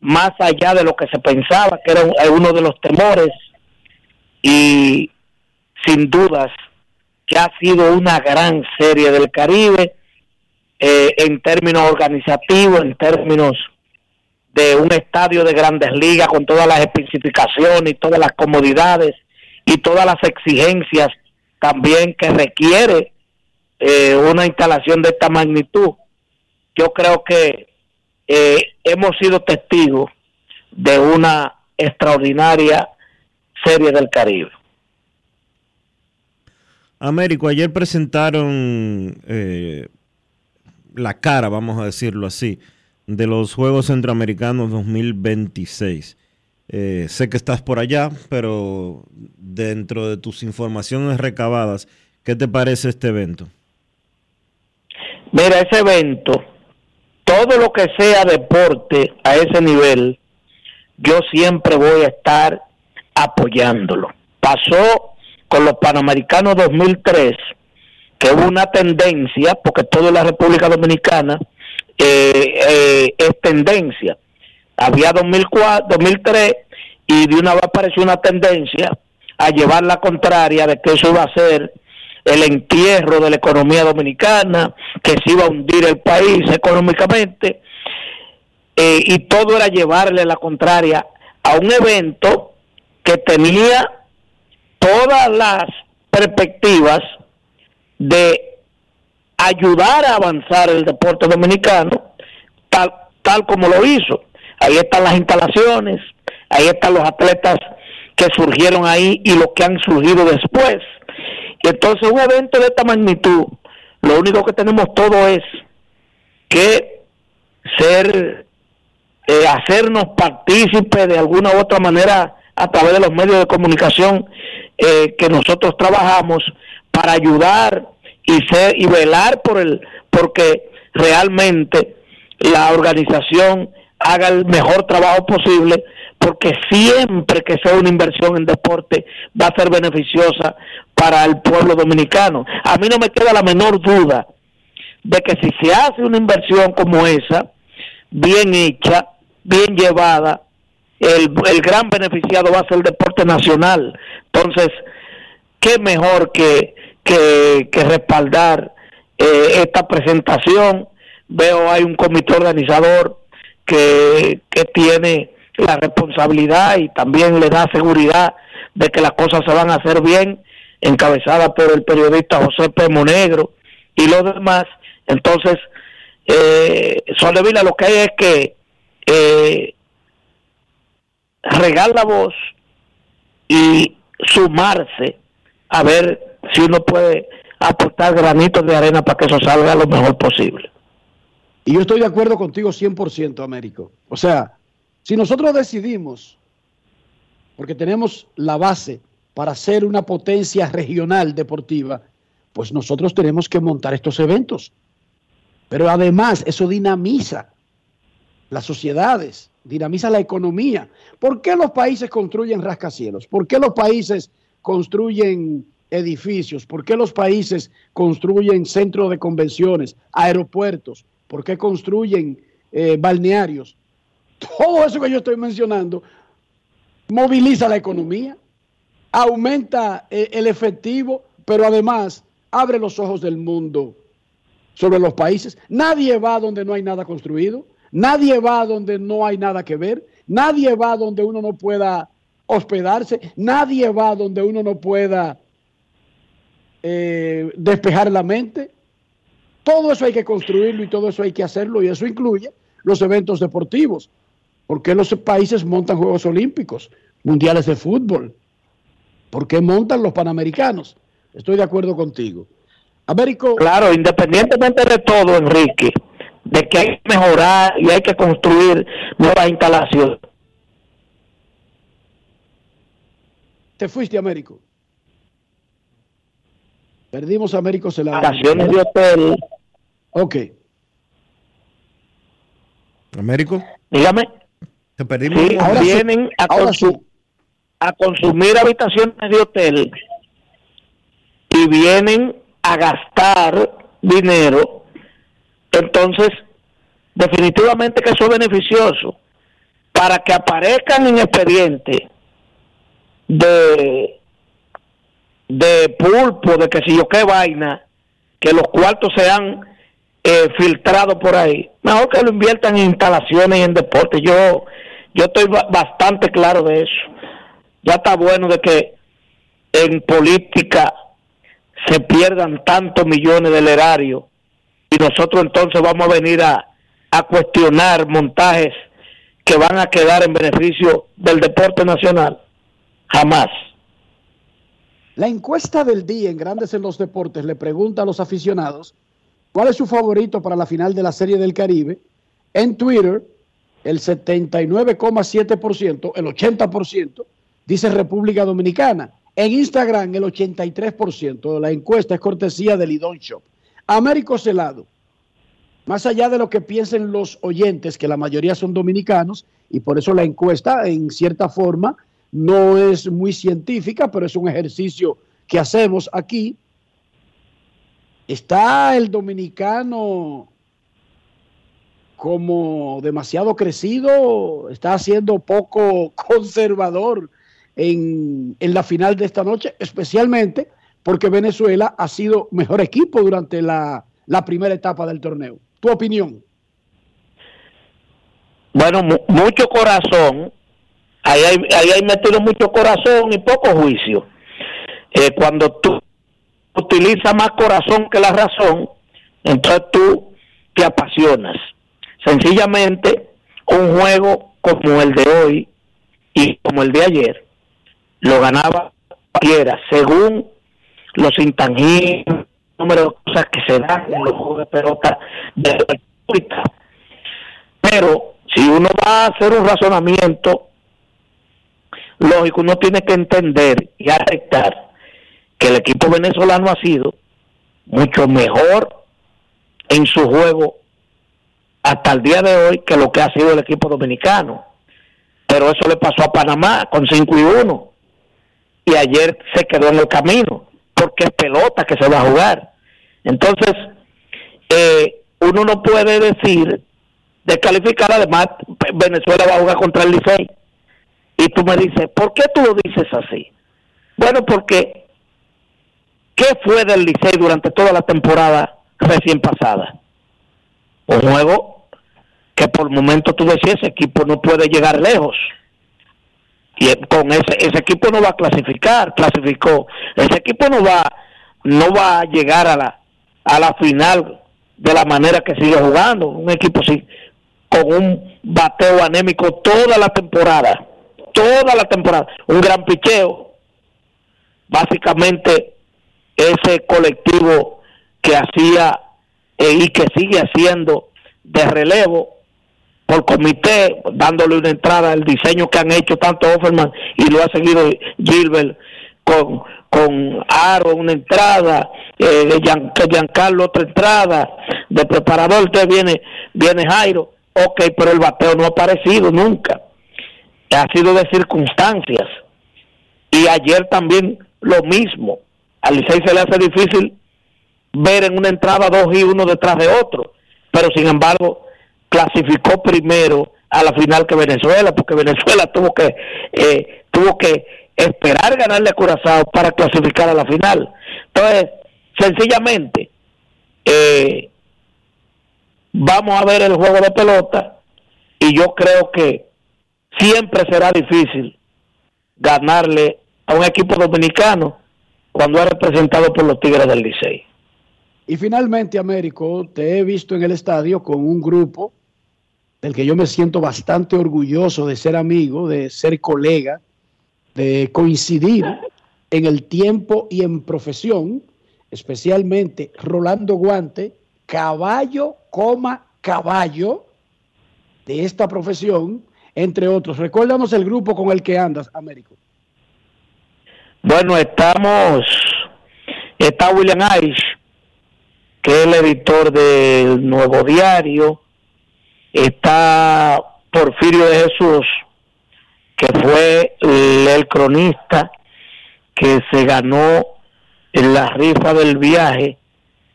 más allá de lo que se pensaba, que era uno de los temores, y sin dudas que ha sido una gran serie del Caribe eh, en términos organizativos, en términos de un estadio de grandes ligas con todas las especificaciones y todas las comodidades y todas las exigencias también que requiere eh, una instalación de esta magnitud. Yo creo que eh, hemos sido testigos de una extraordinaria serie del Caribe.
Américo, ayer presentaron eh, la cara, vamos a decirlo así, de los Juegos Centroamericanos 2026. Eh, sé que estás por allá, pero dentro de tus informaciones recabadas, ¿qué te parece este evento?
Mira, ese evento, todo lo que sea deporte a ese nivel, yo siempre voy a estar apoyándolo. Pasó con los Panamericanos 2003, que hubo una tendencia, porque toda la República Dominicana eh, eh, es tendencia. Había 2004, 2003 y de una vez apareció una tendencia a llevar la contraria de que eso iba a ser el entierro de la economía dominicana, que se iba a hundir el país económicamente, eh, y todo era llevarle la contraria a un evento que tenía todas las perspectivas de ayudar a avanzar el deporte dominicano tal, tal como lo hizo. Ahí están las instalaciones, ahí están los atletas que surgieron ahí y los que han surgido después. Entonces un evento de esta magnitud, lo único que tenemos todo es que ser, eh, hacernos partícipes de alguna u otra manera a través de los medios de comunicación eh, que nosotros trabajamos para ayudar y ser y velar por el porque realmente la organización haga el mejor trabajo posible porque siempre que sea una inversión en deporte va a ser beneficiosa para el pueblo dominicano. A mí no me queda la menor duda de que si se hace una inversión como esa, bien hecha, bien llevada, el, el gran beneficiado va a ser el deporte nacional. Entonces, qué mejor que, que, respaldar eh, esta presentación. Veo hay un comité organizador que, que tiene la responsabilidad y también le da seguridad de que las cosas se van a hacer bien, encabezada por el periodista José P. Monegro y los demás. Entonces, eh, Soledad lo que hay es que eh, la voz y sumarse a ver si uno puede aportar granitos de arena para que eso salga lo mejor posible.
Y yo estoy de acuerdo contigo 100%, Américo. O sea, si nosotros decidimos, porque tenemos la base para ser una potencia regional deportiva, pues nosotros tenemos que montar estos eventos. Pero además eso dinamiza las sociedades, dinamiza la economía. ¿Por qué los países construyen rascacielos? ¿Por qué los países construyen edificios? ¿Por qué los países construyen centros de convenciones, aeropuertos? ¿Por qué construyen eh, balnearios? Todo eso que yo estoy mencionando moviliza la economía, aumenta eh, el efectivo, pero además abre los ojos del mundo sobre los países. Nadie va donde no hay nada construido. Nadie va donde no hay nada que ver. Nadie va donde uno no pueda hospedarse. Nadie va donde uno no pueda eh, despejar la mente. Todo eso hay que construirlo y todo eso hay que hacerlo y eso incluye los eventos deportivos. ¿Por qué los países montan Juegos Olímpicos, Mundiales de Fútbol? ¿Por qué montan los Panamericanos? Estoy de acuerdo contigo. Américo.
Claro, independientemente de todo, Enrique, de que hay que mejorar y hay que construir nuevas instalaciones.
Te fuiste, Américo. Perdimos a Américo Celado.
Estaciones de hotel.
Ok.
Américo.
Dígame.
Te perdimos.
Sí, vienen a, consu- a consumir habitaciones de hotel y vienen a gastar dinero, entonces definitivamente que eso es beneficioso para que aparezcan en expediente de de pulpo, de que si yo qué vaina, que los cuartos sean eh, filtrados por ahí. Mejor que lo inviertan en instalaciones y en deporte. Yo, yo estoy ba- bastante claro de eso. Ya está bueno de que en política se pierdan tantos millones del erario y nosotros entonces vamos a venir a, a cuestionar montajes que van a quedar en beneficio del deporte nacional. Jamás.
La encuesta del día en Grandes en los Deportes le pregunta a los aficionados cuál es su favorito para la final de la Serie del Caribe. En Twitter, el 79,7%, el 80% dice República Dominicana. En Instagram, el 83%. La encuesta es cortesía del Lidón Shop. Américo Celado, más allá de lo que piensen los oyentes, que la mayoría son dominicanos, y por eso la encuesta, en cierta forma, no es muy científica, pero es un ejercicio que hacemos aquí. ¿Está el dominicano como demasiado crecido? ¿Está siendo poco conservador en, en la final de esta noche? Especialmente porque Venezuela ha sido mejor equipo durante la, la primera etapa del torneo. ¿Tu opinión?
Bueno, mu- mucho corazón. Ahí hay, ahí hay metido mucho corazón y poco juicio. Eh, cuando tú utilizas más corazón que la razón, entonces tú te apasionas. Sencillamente, un juego como el de hoy y como el de ayer, lo ganaba cualquiera, según los intangibles, número de cosas que se dan en los juegos de pelota de la. Pero si uno va a hacer un razonamiento lógico, uno tiene que entender y aceptar que el equipo venezolano ha sido mucho mejor en su juego hasta el día de hoy que lo que ha sido el equipo dominicano. Pero eso le pasó a Panamá con 5 y 1. Y ayer se quedó en el camino, porque es pelota que se va a jugar. Entonces, eh, uno no puede decir, descalificar, además, Venezuela va a jugar contra el Licey. Y tú me dices, ¿por qué tú lo dices así? Bueno, porque, ¿qué fue del Licey durante toda la temporada recién pasada? Un juego que por momento tú decías, ese equipo no puede llegar lejos. Y con ese, ese equipo no va a clasificar, clasificó. Ese equipo no va, no va a llegar a la, a la final de la manera que sigue jugando. Un equipo sí, con un bateo anémico toda la temporada. Toda la temporada. Un gran picheo. Básicamente, ese colectivo que hacía eh, y que sigue haciendo de relevo por comité, dándole una entrada al diseño que han hecho tanto Offerman y lo ha seguido Gilbert con, con Aro, una entrada, eh, de Gian- Giancarlo otra entrada, de preparador usted viene, viene Jairo, ok, pero el bateo no ha aparecido nunca, ha sido de circunstancias, y ayer también lo mismo, al Licey se le hace difícil ver en una entrada dos y uno detrás de otro, pero sin embargo clasificó primero a la final que Venezuela, porque Venezuela tuvo que eh, tuvo que esperar ganarle a Curazao para clasificar a la final. Entonces, sencillamente, eh, vamos a ver el juego de pelota y yo creo que siempre será difícil ganarle a un equipo dominicano cuando es representado por los Tigres del Licey.
Y finalmente, Américo, te he visto en el estadio con un grupo del que yo me siento bastante orgulloso de ser amigo, de ser colega, de coincidir en el tiempo y en profesión. especialmente Rolando Guante, caballo, coma, caballo de esta profesión, entre otros. Recuérdanos el grupo con el que andas, Américo.
Bueno, estamos, está William Irish, que es el editor del Nuevo Diario, está Porfirio de Jesús, que fue el cronista que se ganó en la rifa del viaje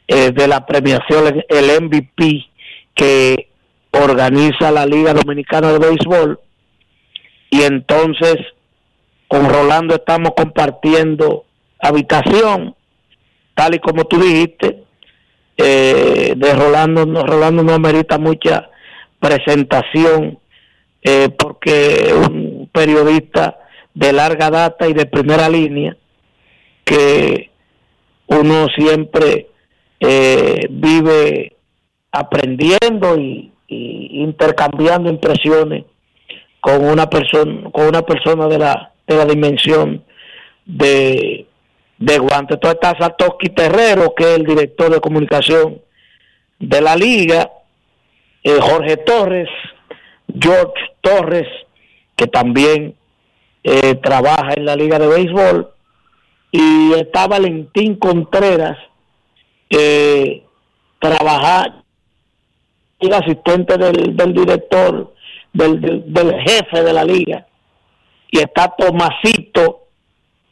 eh, de la premiación, el MVP que organiza la Liga Dominicana de Béisbol. Y entonces con Rolando estamos compartiendo habitación, tal y como tú dijiste. Eh, de Rolando, no, Rolando no amerita mucha presentación eh, porque un periodista de larga data y de primera línea que uno siempre eh, vive aprendiendo y, intercambiando impresiones con una persona con una persona de la de la dimensión de de Guante. Entonces está Satoshi Terrero, que es el director de comunicación de la liga, eh, Jorge Torres, George Torres, que también eh, trabaja en la liga de béisbol, y está Valentín Contreras, eh, trabaja, el asistente del, director, del, jefe de la liga, y está Tomasito,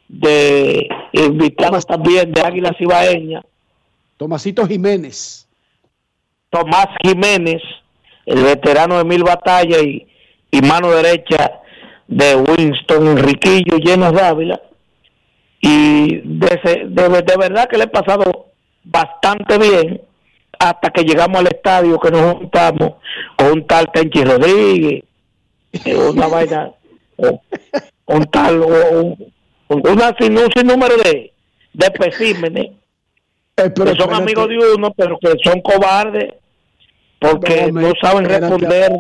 de invitamos también de Águila Cibaeña.
Tomasito Jiménez.
Tomás Jiménez, el veterano de mil batallas y, y mano derecha de Winston Enriquillo Llenos Dávila. Y de, de, verdad que le he pasado bastante bien hasta que llegamos al estadio que nos juntamos con un tal Tenchi Rodríguez, una vaina, un tal, un, una, un sinnúmero de, de especímenes eh, que son amigos de uno, pero que son cobardes porque no, saben responder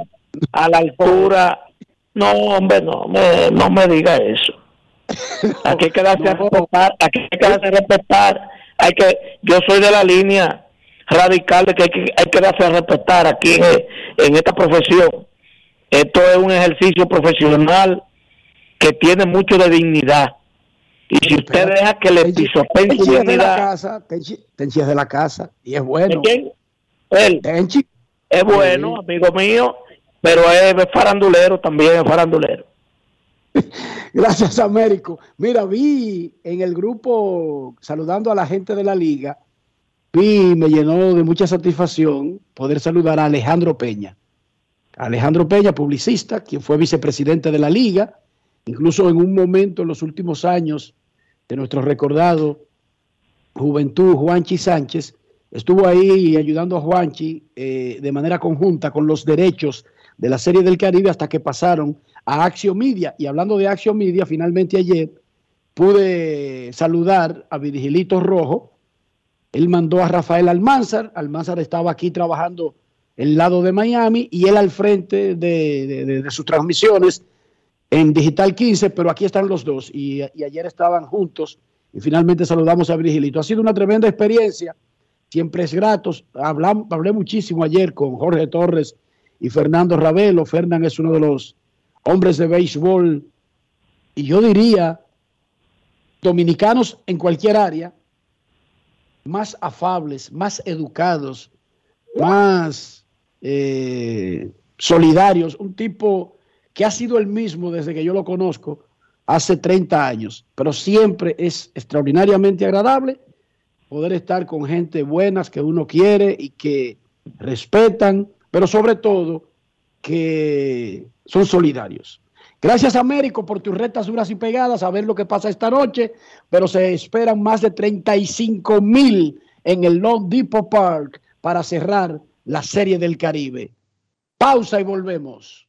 a la altura. No, hombre, no me, no me diga eso. Aquí hay que darse a respetar, aquí hay que darse a respetar. Hay que, yo soy de la línea radical de que hay que, hay que darse a respetar aquí en, en esta profesión. Esto es un ejercicio profesional que tiene mucho de dignidad. Y si usted deja que le pisoteen su
dignidad... de la casa, Tenchi, Tenchi, es de la casa y es bueno.
quién? Él.
Tenchi.
Es bueno, amigo mío, pero es farandulero también, es farandulero.
Gracias, Américo. Mira, vi en el grupo, saludando a la gente de la liga, vi, me llenó de mucha satisfacción poder saludar a Alejandro Peña. Alejandro Peña, publicista, quien fue vicepresidente de la liga, incluso en un momento en los últimos años de nuestro recordado Juventud Juanchi Sánchez, estuvo ahí ayudando a Juanchi eh, de manera conjunta con los derechos de la Serie del Caribe hasta que pasaron a Action Media. Y hablando de Action Media, finalmente ayer pude saludar a Virgilito Rojo. Él mandó a Rafael Almanzar. Almanzar estaba aquí trabajando el lado de Miami y él al frente de, sus transmisiones en Digital 15, pero aquí están los dos y, ayer estaban juntos y finalmente saludamos a Virgilito. Ha sido una tremenda experiencia siempre es grato. hablé muchísimo ayer con Jorge Torres y Fernando Ravelo. Fernán es uno de los hombres de béisbol y yo diría dominicanos en cualquier área más afables, más educados, más eh, solidarios. Un tipo que ha sido el mismo desde que yo lo conozco hace 30 años, pero siempre es extraordinariamente agradable poder estar con gente buenas que uno quiere y que respetan, pero sobre todo que son solidarios. Gracias Américo por tus retas duras y pegadas, a ver lo que pasa esta noche, pero se esperan más de 35 mil en el Long Depot Park para cerrar la Serie del Caribe. Pausa y volvemos.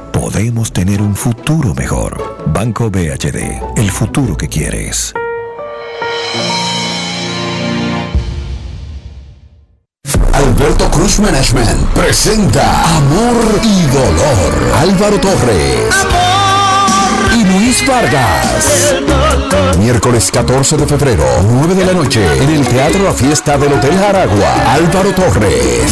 podemos tener un futuro mejor. Banco BHD, el futuro que quieres. Alberto Cruz Management presenta Amor y Dolor. Álvaro Torres. Y Luis Vargas. Miércoles 14 de febrero, 9 de la noche, en el Teatro La Fiesta del Hotel Aragua. Álvaro Torres.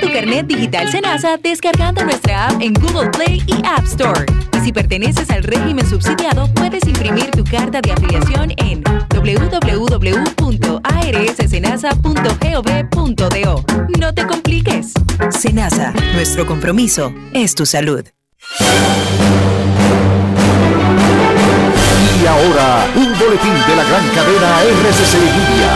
tu carnet digital Senasa descargando nuestra app en Google Play y App Store. Y si perteneces al régimen subsidiado, puedes imprimir tu carta de afiliación en www.arssenasa.gov.do. No te compliques.
Senasa, nuestro compromiso es tu salud.
Y ahora, un boletín de la gran cadena RCC Media.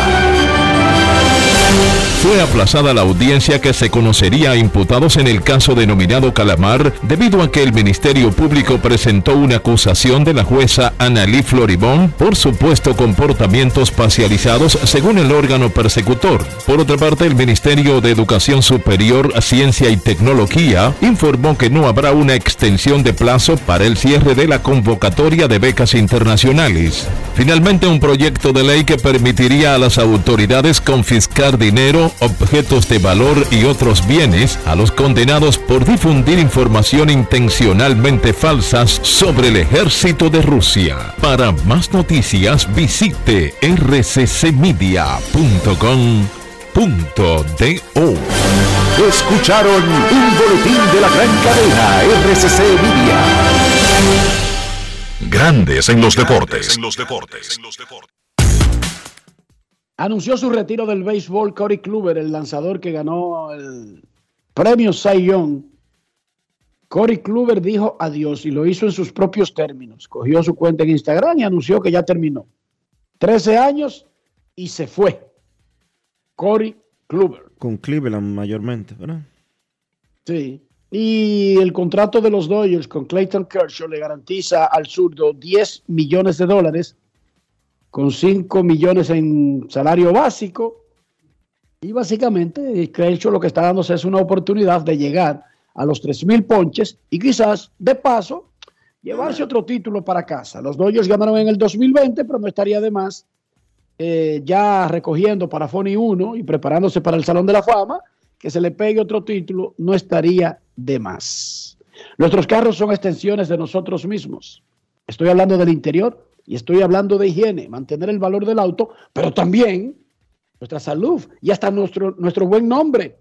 Fue aplazada la audiencia que se conocería a imputados en el caso denominado Calamar debido a que el Ministerio Público presentó una acusación de la jueza Annalí Floribón por supuesto comportamientos parcializados según el órgano persecutor. Por otra parte, el Ministerio de Educación Superior, Ciencia y Tecnología informó que no habrá una extensión de plazo para el cierre de la convocatoria de becas internacionales. Finalmente, un proyecto de ley que permitiría a las autoridades confiscar dinero, objetos de valor y otros bienes a los condenados por difundir información intencionalmente falsas sobre el ejército de Rusia. Para más noticias visite rccmedia.com.do.
Escucharon un boletín de la gran cadena RCC Media.
Grandes en los deportes.
Anunció su retiro del béisbol Corey Kluber, el lanzador que ganó el premio Cy Young. Corey Kluber dijo adiós y lo hizo en sus propios términos. Cogió su cuenta en Instagram y anunció que ya terminó. 13 años y se fue. Corey Kluber.
Con Cleveland mayormente, ¿verdad?
Sí. Y el contrato de los Dodgers con Clayton Kershaw le garantiza al zurdo 10 millones de dólares con 5 millones en salario básico. Y básicamente Kershaw lo que está dándose es una oportunidad de llegar a los 3 mil ponches y quizás de paso llevarse otro título para casa. Los Dodgers ganaron en el 2020, pero no estaría de más eh, ya recogiendo para Fony 1 y preparándose para el Salón de la Fama que se le pegue otro título no estaría de más. Nuestros carros son extensiones de nosotros mismos. Estoy hablando del interior y estoy hablando de higiene, mantener el valor del auto, pero también nuestra salud y hasta nuestro, nuestro buen nombre.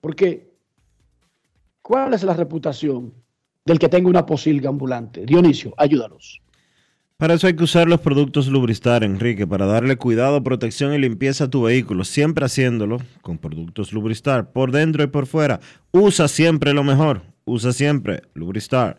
Porque, ¿cuál es la reputación del que tenga una posilga ambulante? Dionisio, ayúdanos.
Para eso hay que usar los productos Lubristar, Enrique, para darle cuidado, protección y limpieza a tu vehículo, siempre haciéndolo con productos Lubristar, por dentro y por fuera. Usa siempre lo mejor, usa siempre Lubristar.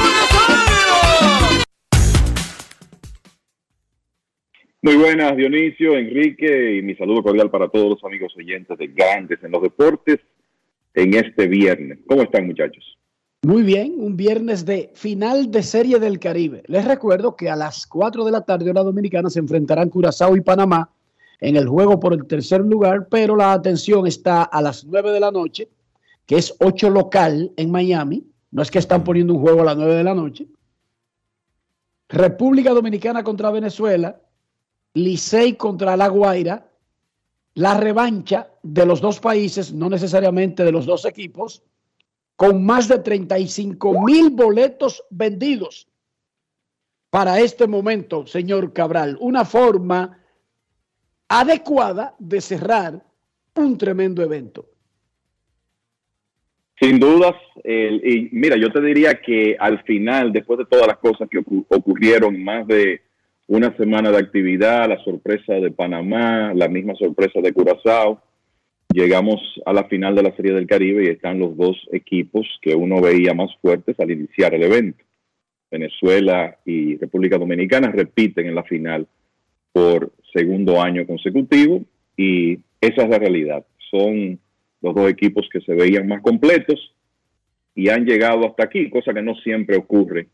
Muy buenas, Dionisio, Enrique, y mi saludo cordial para todos los amigos oyentes de Grandes en los Deportes en este viernes. ¿Cómo están, muchachos?
Muy bien, un viernes de final de Serie del Caribe. Les recuerdo que a las 4 de la tarde, hora dominicana, se enfrentarán Curazao y Panamá en el juego por el tercer lugar, pero la atención está a las 9 de la noche, que es 8 local en Miami. No es que están poniendo un juego a las 9 de la noche. República Dominicana contra Venezuela, Licey contra La Guaira, la revancha de los dos países, no necesariamente de los dos equipos, con más de 35 mil boletos vendidos para este momento, señor Cabral. Una forma adecuada de cerrar un tremendo evento.
Sin dudas, y mira, yo te diría que al final, después de todas las cosas que ocurrieron, más de una semana de actividad, la sorpresa de Panamá, la misma sorpresa de Curazao, llegamos a la final de la Serie del Caribe y están los dos equipos que uno veía más fuertes al iniciar el evento. Venezuela y República Dominicana repiten en la final por segundo año consecutivo y esa es la realidad. Son los dos equipos que se veían más completos y han llegado hasta aquí, cosa que no siempre ocurre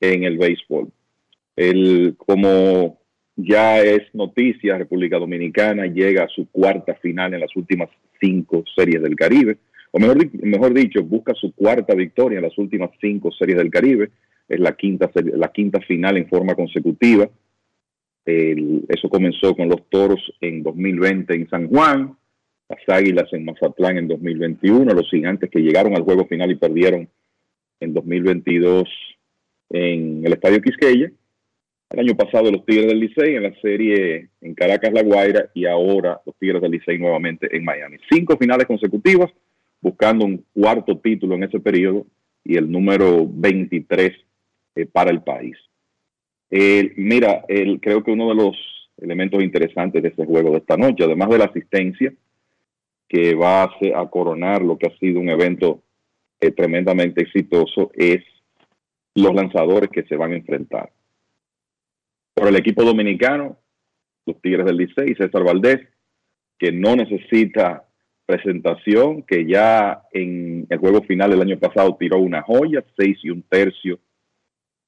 en el béisbol. El, como ya es noticia, República Dominicana llega a su cuarta final en las últimas cinco series del Caribe, o mejor, mejor dicho, busca su cuarta victoria en las últimas cinco series del Caribe, es la quinta, la quinta final en forma consecutiva eso comenzó con los toros en 2020 en San Juan, las águilas en Mazatlán en 2021, los gigantes que llegaron al juego final y perdieron en 2022 en el Estadio Quisqueya. El año pasado los Tigres del Licey en la serie en Caracas, La Guaira y ahora los Tigres del Licey nuevamente en Miami. Cinco finales consecutivas buscando un cuarto título en ese periodo y el número 23 eh, para el país. Mira, el, creo que uno de los elementos interesantes de este juego de esta noche, además de la asistencia, que va a, coronar lo que ha sido un evento eh, tremendamente exitoso, es los lanzadores que se van a enfrentar. Por el equipo dominicano, los Tigres del Licey, César Valdés, que no necesita presentación, que ya en el juego final del año pasado tiró una joya, seis y un tercio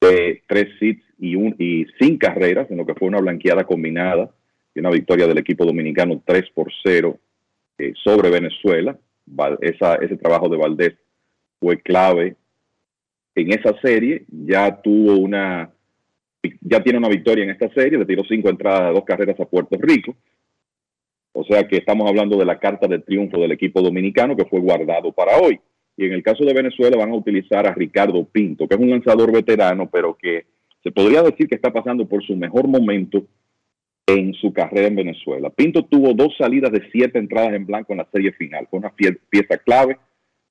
de tres hits y, un, y sin carreras, en lo que fue una blanqueada combinada y una victoria del equipo dominicano 3 por 0 eh, sobre Venezuela. Esa, ese trabajo de Valdés fue clave en esa serie. Ya tuvo una, ya tiene una victoria en esta serie, le tiró cinco entradas, dos carreras a Puerto Rico. O sea que estamos hablando de la carta de triunfo del equipo dominicano que fue guardado para hoy. Y en el caso de Venezuela van a utilizar a Ricardo Pinto, que es un lanzador veterano, pero que se podría decir que está pasando por su mejor momento en su carrera en Venezuela. Pinto tuvo dos salidas de siete entradas en blanco en la serie final. Fue una pieza clave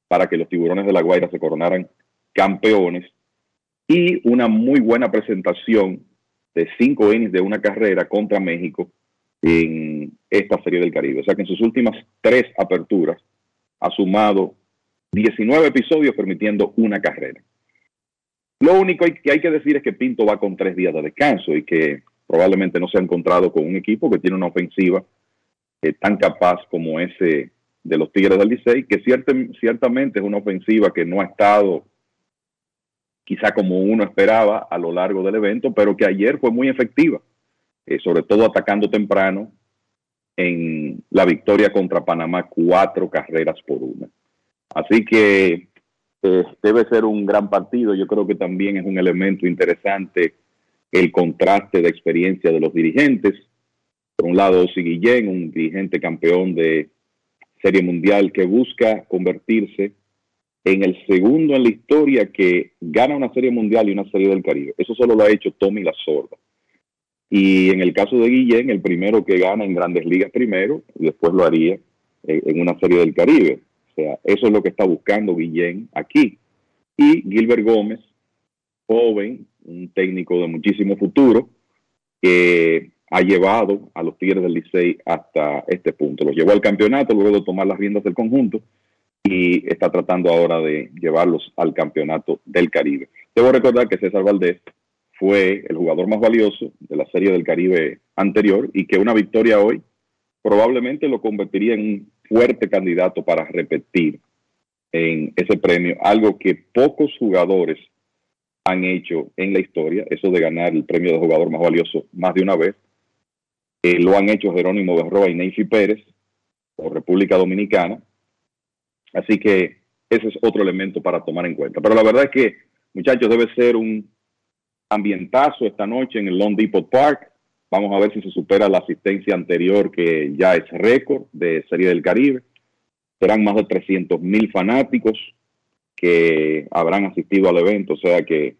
para que los tiburones de la Guaira se coronaran campeones y una muy buena presentación de cinco innings de una carrera contra México en esta serie del Caribe. O sea que en sus últimas tres aperturas ha sumado 19 episodios permitiendo una carrera. Lo único que hay que decir es que Pinto va con tres días de descanso y que probablemente no se ha encontrado con un equipo que tiene una ofensiva eh, tan capaz como ese de los Tigres del Licey, que ciertamente es una ofensiva que no ha estado quizá como uno esperaba a lo largo del evento, pero que ayer fue muy efectiva, eh, sobre todo atacando temprano en la victoria contra Panamá, cuatro carreras por una. Así que eh, debe ser un gran partido. Yo creo que también es un elemento interesante el contraste de experiencia de los dirigentes. Por un lado, Osi Guillén, un dirigente campeón de Serie Mundial que busca convertirse en el segundo en la historia que gana una Serie Mundial y una Serie del Caribe. Eso solo lo ha hecho Tommy La Sorda. Y en el caso de Guillén, el primero que gana en grandes ligas primero, y después lo haría en, una Serie del Caribe. O sea, eso es lo que está buscando Guillén aquí. Y Gilbert Gómez, joven, un técnico de muchísimo futuro, que ha llevado a los Tigres del Licey hasta este punto. Los llevó al campeonato luego de tomar las riendas del conjunto y está tratando ahora de llevarlos al campeonato del Caribe. Debo recordar que César Valdés fue el jugador más valioso de la Serie del Caribe anterior y que una victoria hoy probablemente lo convertiría en un fuerte candidato para repetir en ese premio, algo que pocos jugadores han hecho en la historia, eso de ganar el premio de jugador más valioso más de una vez. Eh, lo han hecho Jerónimo Berroa y Neyfi Pérez por República Dominicana. Así que ese es otro elemento para tomar en cuenta. Pero la verdad es que, muchachos, debe ser un ambientazo esta noche en el Long Depot Park. Vamos a ver si se supera la asistencia anterior, que ya es récord de Serie del Caribe. Serán más de 300 mil fanáticos que habrán asistido al evento, o sea que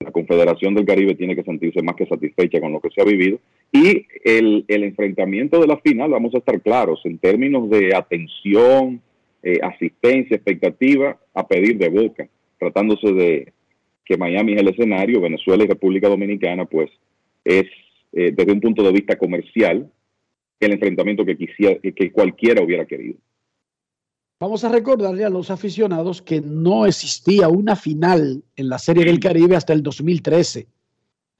la Confederación del Caribe tiene que sentirse más que satisfecha con lo que se ha vivido. Y el, el enfrentamiento de la final, vamos a estar claros, en términos de atención, eh, asistencia, expectativa, a pedir de boca, tratándose de que Miami es el escenario, Venezuela y República Dominicana, pues es eh, desde un punto de vista comercial el enfrentamiento que, quisiera, que cualquiera hubiera querido.
Vamos a recordarle a los aficionados que no existía una final en la Serie del Caribe hasta el 2013.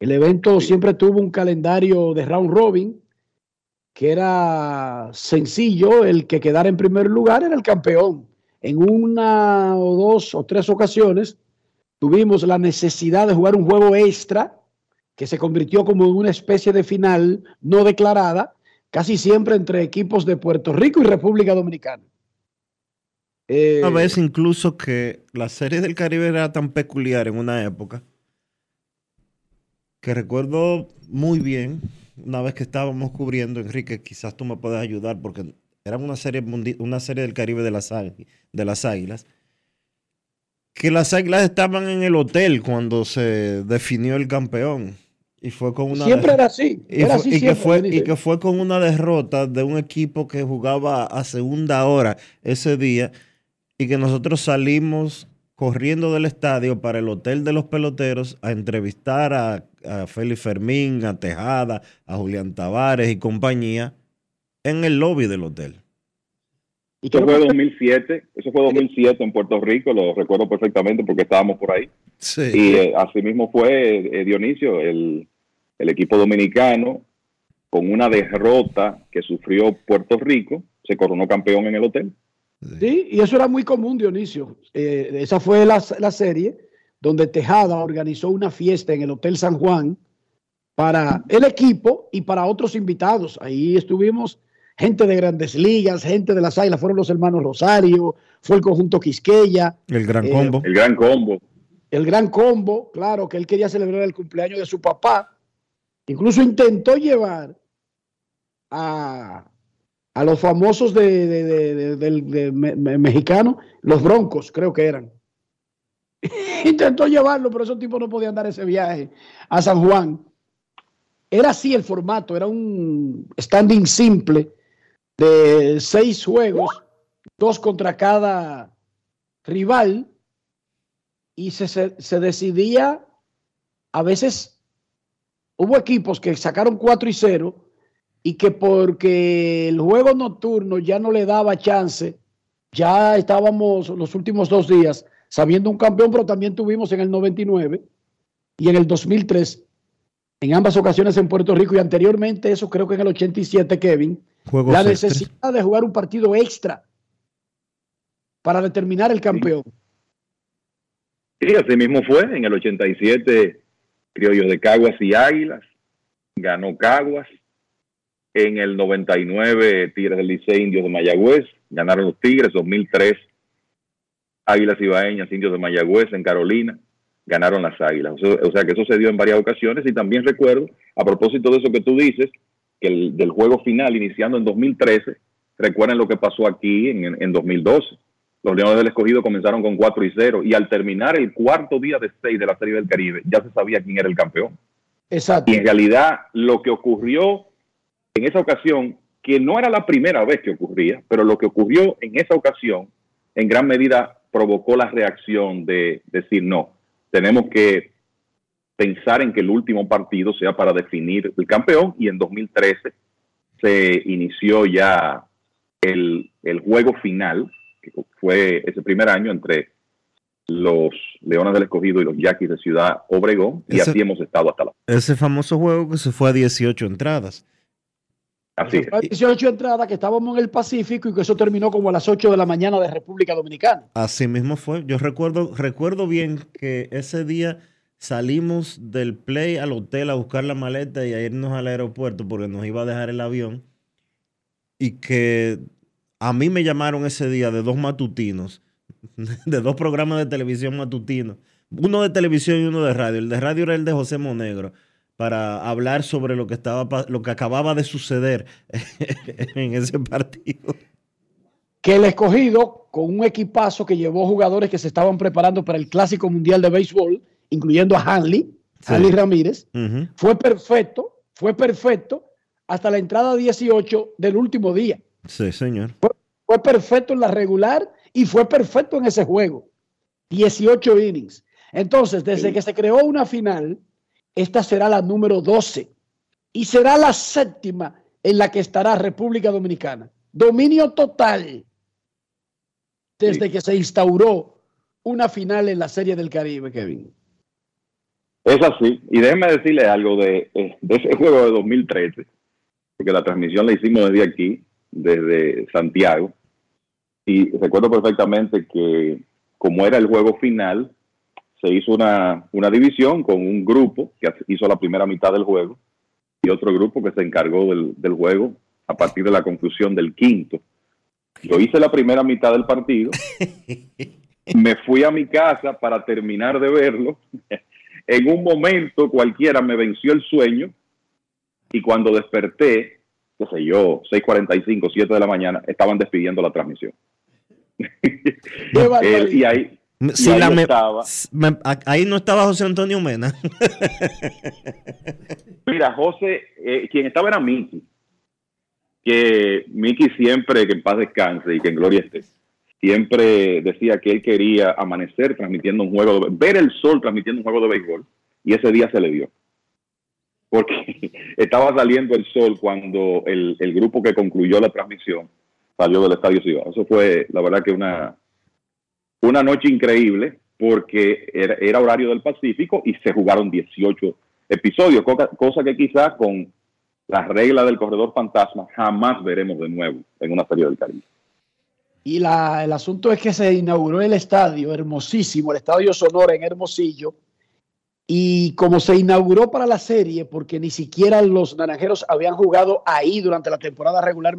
El evento siempre tuvo un calendario de round robin que era sencillo, el que quedara en primer lugar era el campeón. En una o dos o tres ocasiones tuvimos la necesidad de jugar un juego extra que se convirtió como en una especie de final no declarada, casi siempre entre equipos de Puerto Rico y República Dominicana.
Eh, una vez incluso que la serie del Caribe era tan peculiar en una época que recuerdo muy bien, una vez que estábamos cubriendo, Enrique, quizás tú me puedas ayudar porque era una serie, una serie del Caribe de las, de las Águilas, que las Águilas estaban en el hotel cuando se definió el campeón. Y fue con una
siempre era así.
Y,
era
fue,
así
y que fue, y que fue con una derrota de un equipo que jugaba a segunda hora ese día y que nosotros salimos corriendo del estadio para el hotel de los peloteros a entrevistar a, a Félix Fermín, a Tejada, a Julián Tavares y compañía en el lobby del hotel.
Eso fue 2007, eso fue 2007 en Puerto Rico, lo recuerdo perfectamente porque estábamos por ahí.
Sí.
Y eh, así mismo fue eh, Dionisio, el, el equipo dominicano, con una derrota que sufrió Puerto Rico, se coronó campeón en el hotel.
Sí, y eso era muy común, Dionisio. Eh, esa fue la, la, serie donde Tejada organizó una fiesta en el Hotel San Juan para el equipo y para otros invitados. Ahí estuvimos gente de grandes ligas, gente de las águilas, fueron los hermanos Rosario, fue el conjunto Quisqueya.
El gran combo.
El gran combo.
El gran combo, claro, que él quería celebrar el cumpleaños de su papá. Incluso intentó llevar a, a los famosos de, de, los Broncos, creo que eran. Intentó llevarlo, pero esos tipos no podían dar ese viaje a San Juan. Era así el formato, era un standing simple de seis juegos, dos contra cada rival, y se, se, se decidía, a veces hubo equipos que sacaron 4 y 0 y que porque el juego nocturno ya no le daba chance, ya estábamos los últimos dos días sabiendo un campeón, pero también tuvimos en el 99 y en el 2003, en ambas ocasiones en Puerto Rico y anteriormente, eso creo que en el 87, Kevin,
Juegos
la
extra.
necesidad de jugar un partido extra para determinar el campeón.
Sí, así mismo fue. En el 87, Criollos de Caguas y Águilas. Ganó Caguas. En el 99, Tigres del Licey, Indios de Mayagüez. Ganaron los Tigres. 2003, Águilas Ibaeñas, Indios de Mayagüez en Carolina. Ganaron las Águilas. O sea, que eso se dio en varias ocasiones. Y también recuerdo, a propósito de eso que tú dices, que el, del juego final, iniciando en 2013, recuerden lo que pasó aquí en, en 2012. Los Leones del Escogido comenzaron con 4 y 0 y al terminar el cuarto día de 6 de la Serie del Caribe ya se sabía quién era el campeón.
Exacto.
Y en realidad lo que ocurrió en esa ocasión, que no era la primera vez que ocurría, pero lo que ocurrió en esa ocasión en gran medida provocó la reacción de decir no, tenemos que pensar en que el último partido sea para definir el campeón y en 2013 se inició ya el, el juego final, que fue ese primer año entre los Leones del Escogido y los Yaquis de Ciudad Obregón, y
Ese-
así hemos estado hasta la.
Ese famoso juego que se fue a 18 entradas.
Así
Fue a 18 entradas que estábamos en el Pacífico y que eso terminó como a las 8 de la mañana de República Dominicana.
Así mismo fue. Yo recuerdo, recuerdo bien que ese día salimos del play al hotel a buscar la maleta y a irnos al aeropuerto porque nos iba a dejar el avión. Y que a mí me llamaron ese día de dos matutinos, de dos programas de televisión matutinos, uno de televisión y uno de radio. El de radio era el de José Monegro para hablar sobre lo que estaba pa- lo que acababa de suceder en ese partido.
Que el escogido, con un equipazo que llevó jugadores que se estaban preparando para el Clásico Mundial de Béisbol, incluyendo a Hanley,
Sí.
Hanley Ramírez, fue perfecto, fue perfecto hasta la entrada 18 del último día.
Sí, señor.
Fue perfecto en la regular y fue perfecto en ese juego. 18 innings. Entonces, desde que se creó una final, esta será la número 12 y será la séptima en la que estará República Dominicana. Dominio total desde que se instauró una final en la Serie del Caribe, Kevin.
Es así. Y déjeme decirle algo de, eh, de ese juego de 2013, porque la transmisión la hicimos desde aquí, desde Santiago. Y recuerdo perfectamente que como era el juego final, se hizo una, una división con un grupo que hizo la primera mitad del juego y otro grupo que se encargó del, del juego a partir de la conclusión del quinto. Yo hice la primera mitad del partido, me fui a mi casa para terminar de verlo. En un momento cualquiera me venció el sueño y cuando desperté, qué sé yo, 6:45, 7 de la mañana, estaban despidiendo la transmisión. El- y ahí,
Si
ahí
la me- ahí no estaba José Antonio Mena.
Mira, José, eh, quien estaba era Miki. Que Miki siempre, que en paz descanse y que en gloria esté, siempre decía que él quería amanecer transmitiendo un juego, de, ver el sol transmitiendo un juego de béisbol, y ese día se le dio. Porque estaba saliendo el sol cuando el, el grupo que concluyó la transmisión salió del Estadio Ciudad. Eso fue, la verdad, que una, una noche increíble, porque era, horario del Pacífico y se jugaron 18 episodios, cosa, que quizás con la regla del corredor fantasma jamás veremos de nuevo en una serie del Caribe.
Y la- el asunto es que se inauguró el estadio, hermosísimo, el estadio Sonora en Hermosillo. Y como se inauguró para la serie, porque ni siquiera los naranjeros habían jugado ahí durante la temporada regular,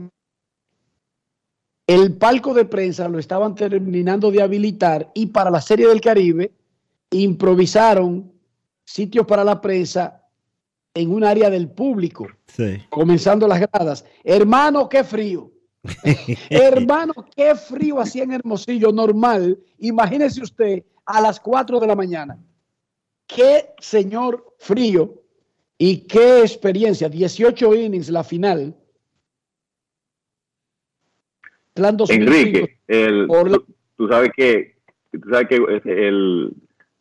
el palco de prensa lo estaban terminando de habilitar y para la serie del Caribe improvisaron sitios para la prensa en un área del público,
Sí.
comenzando las gradas. Hermano, qué frío. Hermano, qué frío hacía en Hermosillo, normal. Imagínese usted a las 4 de la mañana. Qué señor frío y qué experiencia. 18 innings la final. Plan 2005.
Enrique, el, tú, tú sabes que tú sabes que el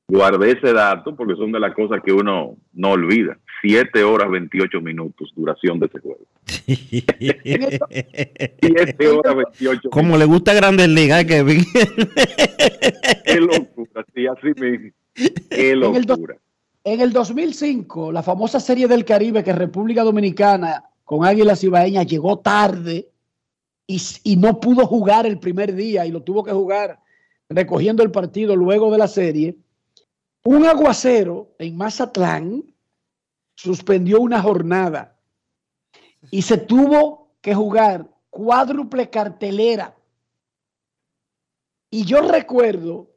guardé ese dato porque son de las cosas que uno no olvida. 7 horas 28 minutos duración de ese juego. 7 horas 28
Como le gusta Grandes Ligas, Kevin.
Qué locura, sí, así mismo. Qué
En el,
locura.
en el 2005, la famosa serie del Caribe que República Dominicana con Águilas Ibaeñas llegó tarde y, no pudo jugar el primer día y lo tuvo que jugar recogiendo el partido luego de la serie. Un aguacero en Mazatlán suspendió una jornada y se tuvo que jugar cuádruple cartelera. Y yo recuerdo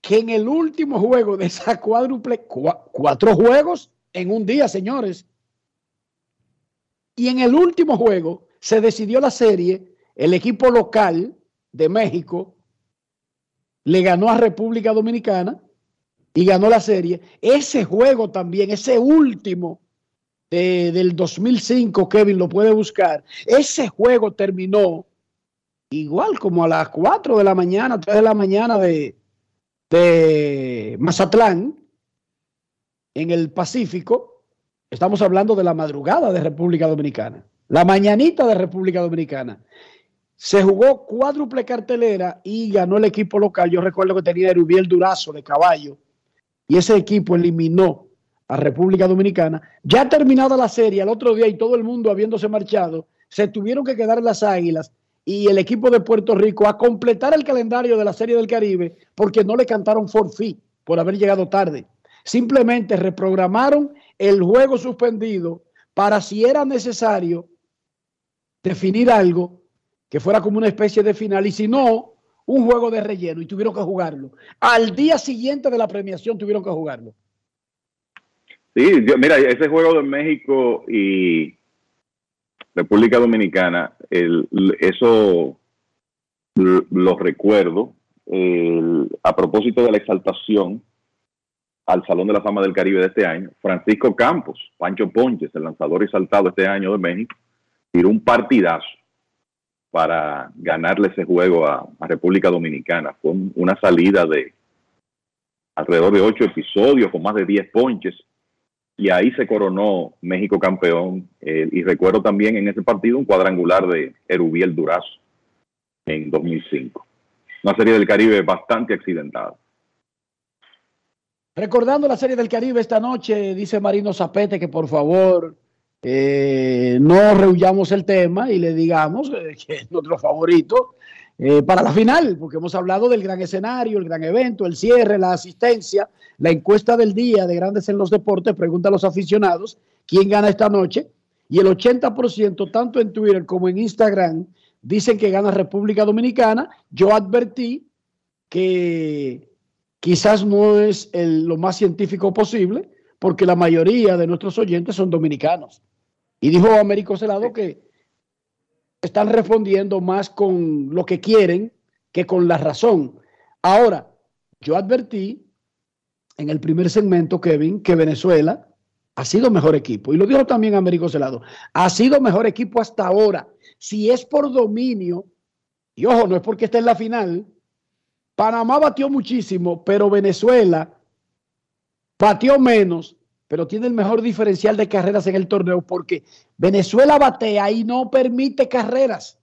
que en el último juego de esa cuádruple, cuatro juegos en un día, señores. Y en el último juego se decidió la serie, el equipo local de México le ganó a República Dominicana y ganó la serie. Ese juego también, ese último del 2005, Kevin lo puede buscar, ese juego terminó igual como a las 4 de la mañana, 3 de la mañana de, de Mazatlán, en el Pacífico. Estamos hablando de la madrugada de República Dominicana, la mañanita de República Dominicana. Se jugó cuádruple cartelera y ganó el equipo local. Yo recuerdo que tenía Erubiel Durazo de caballo y ese equipo eliminó a República Dominicana. Ya terminada la serie, al otro día y todo el mundo habiéndose marchado, se tuvieron que quedar las águilas y el equipo de Puerto Rico a completar el calendario de la Serie del Caribe porque no le cantaron forfeit por haber llegado tarde. Simplemente reprogramaron el juego suspendido para si era necesario definir algo que fuera como una especie de final y si no, un juego de relleno y tuvieron que jugarlo. Al día siguiente de la premiación tuvieron que jugarlo.
Sí, mira, ese juego de México y República Dominicana, eso lo recuerdo a propósito de la exaltación al Salón de la Fama del Caribe de este año. Francisco Campos, Pancho Ponches, el lanzador exaltado este año de México, tiró un partidazo para ganarle ese juego a, República Dominicana. Fue una salida de alrededor de ocho episodios con más de diez ponches y ahí se coronó México campeón. Eh, y recuerdo también en ese partido un cuadrangular de Erubiel Durazo en 2005. Una serie del Caribe bastante accidentada.
Recordando la serie del Caribe esta noche, dice Marino Zapete que por favor eh, no rehuyamos el tema y le digamos eh, que es nuestro favorito eh, para la final, porque hemos hablado del gran escenario, el gran evento, el cierre, la asistencia, la encuesta del día de Grandes en los Deportes, pregunta a los aficionados quién gana esta noche, y el 80%, tanto en Twitter como en Instagram, dicen que gana República Dominicana. Yo advertí que quizás no es lo más científico posible, porque la mayoría de nuestros oyentes son dominicanos. Y dijo Américo Celado que están respondiendo más con lo que quieren que con la razón. Ahora, yo advertí en el primer segmento, Kevin, que Venezuela ha sido mejor equipo. Y lo dijo también Américo Celado. Ha sido mejor equipo hasta ahora. Si es por dominio, y ojo, no es porque esté en la final, Panamá batió muchísimo, pero Venezuela batió menos pero tiene el mejor diferencial de carreras en el torneo porque Venezuela batea y no permite carreras.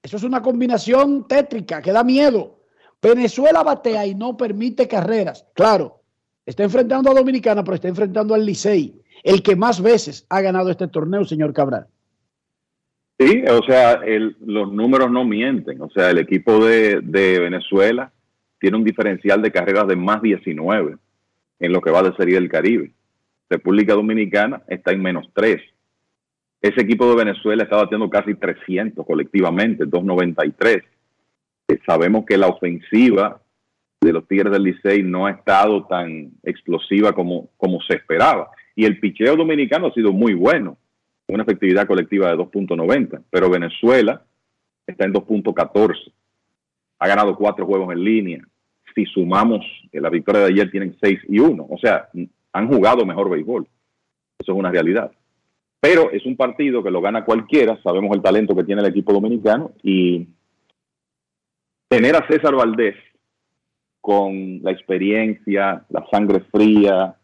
Eso es una combinación tétrica que da miedo. Venezuela batea y no permite carreras. Claro, está enfrentando a Dominicana, pero está enfrentando al Licey, el que más veces ha ganado este torneo, señor Cabral.
Sí, o sea, los números no mienten. O sea, el equipo de, de Venezuela tiene un diferencial de carreras de más 19 en lo que va de Serie del Caribe. República Dominicana está en menos 3. Ese equipo de Venezuela está batiendo casi 300 colectivamente, 293. Eh, sabemos que la ofensiva de los Tigres del Licey no ha estado tan explosiva como, como se esperaba. Y el picheo dominicano ha sido muy bueno, una efectividad colectiva de 2.90, pero Venezuela está en 2.14. Ha ganado cuatro juegos en línea. Si sumamos la victoria de ayer, tienen 6 y 1. O sea, han jugado mejor béisbol. Eso es una realidad. Pero es un partido que lo gana cualquiera, sabemos el talento que tiene el equipo dominicano y tener a César Valdés con la experiencia, la sangre fría,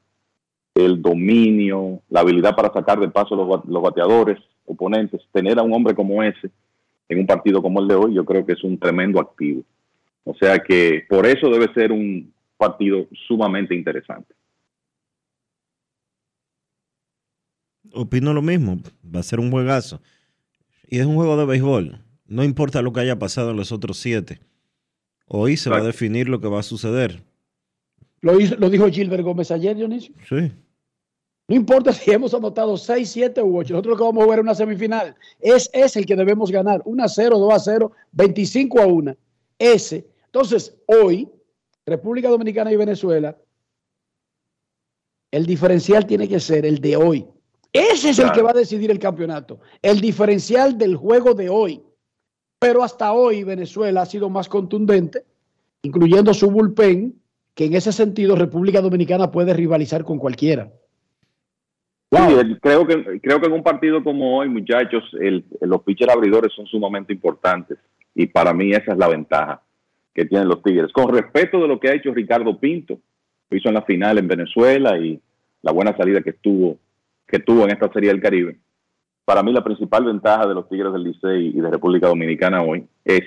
el dominio, la habilidad para sacar de paso los, los bateadores oponentes, tener a un hombre como ese en un partido como el de hoy, yo creo que es un tremendo activo. O sea que por eso debe ser un partido sumamente interesante.
opino lo mismo. Va a ser un juegazo. Y es un juego de béisbol. No importa lo que haya pasado en los otros siete. Hoy se va a definir lo que va a suceder.
Lo, hizo- lo dijo Gilbert Gómez ayer, Dionisio.
Sí.
No importa si hemos anotado 6, 7 u 8. Nosotros lo que vamos a jugar en una semifinal. Es, es el que debemos ganar. 1 a 0, 2 a 0, 25 a 1. Ese. Entonces, hoy, República Dominicana y Venezuela, el diferencial tiene que ser el de hoy. Ese es el que va a decidir el campeonato. El diferencial del juego de hoy. Pero hasta hoy Venezuela ha sido más contundente, incluyendo su bullpen, que en ese sentido República Dominicana puede rivalizar con cualquiera.
Sí, el- creo, que, creo que en un partido como hoy, muchachos, el, los pitchers abridores son sumamente importantes. Y para mí esa es la ventaja que tienen los Tigres. Con respeto de lo que ha hecho Ricardo Pinto, lo hizo en la final en Venezuela y la buena salida que tuvo, que tuvo en esta Serie del Caribe. Para mí la principal ventaja de los Tigres del Licey y de República Dominicana hoy es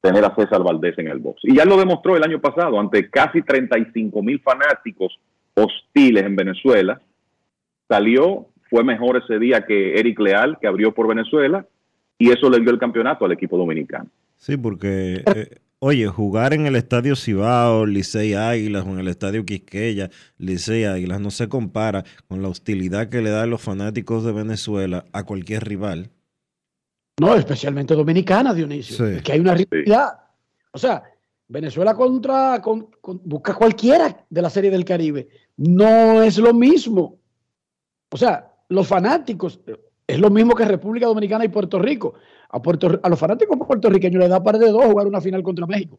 tener a César Valdés en el box. Y ya lo demostró el año pasado ante casi 35 mil fanáticos hostiles en Venezuela salió, fue mejor ese día que Eric Leal, que abrió por Venezuela, y eso le dio el campeonato al equipo dominicano.
Sí, porque, eh, oye, jugar en el Estadio Cibao, Licey Águilas, o en el Estadio Quisqueya, Licey Águilas, no se compara con la hostilidad que le dan los fanáticos de Venezuela a cualquier rival.
No, especialmente dominicana, Dionisio.
Sí.
Es que hay una rivalidad. O sea, Venezuela contra, con- con- busca cualquiera de la Serie del Caribe. No es lo mismo. O sea, los fanáticos, eh, es lo mismo que República Dominicana y Puerto Rico. A, Puerto, a los fanáticos puertorriqueños les da par de dos jugar una final contra México.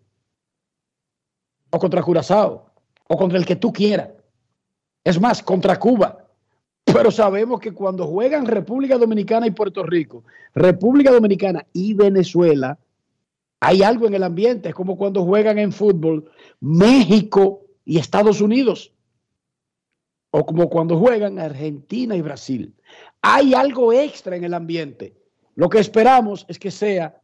O contra Curazao. O contra el que tú quieras. Es más, contra Cuba. Pero sabemos que cuando juegan República Dominicana y Puerto Rico, República Dominicana y Venezuela, hay algo en el ambiente. Es como cuando juegan en fútbol México y Estados Unidos. O como cuando juegan Argentina y Brasil. Hay algo extra en el ambiente. Lo que esperamos es que sea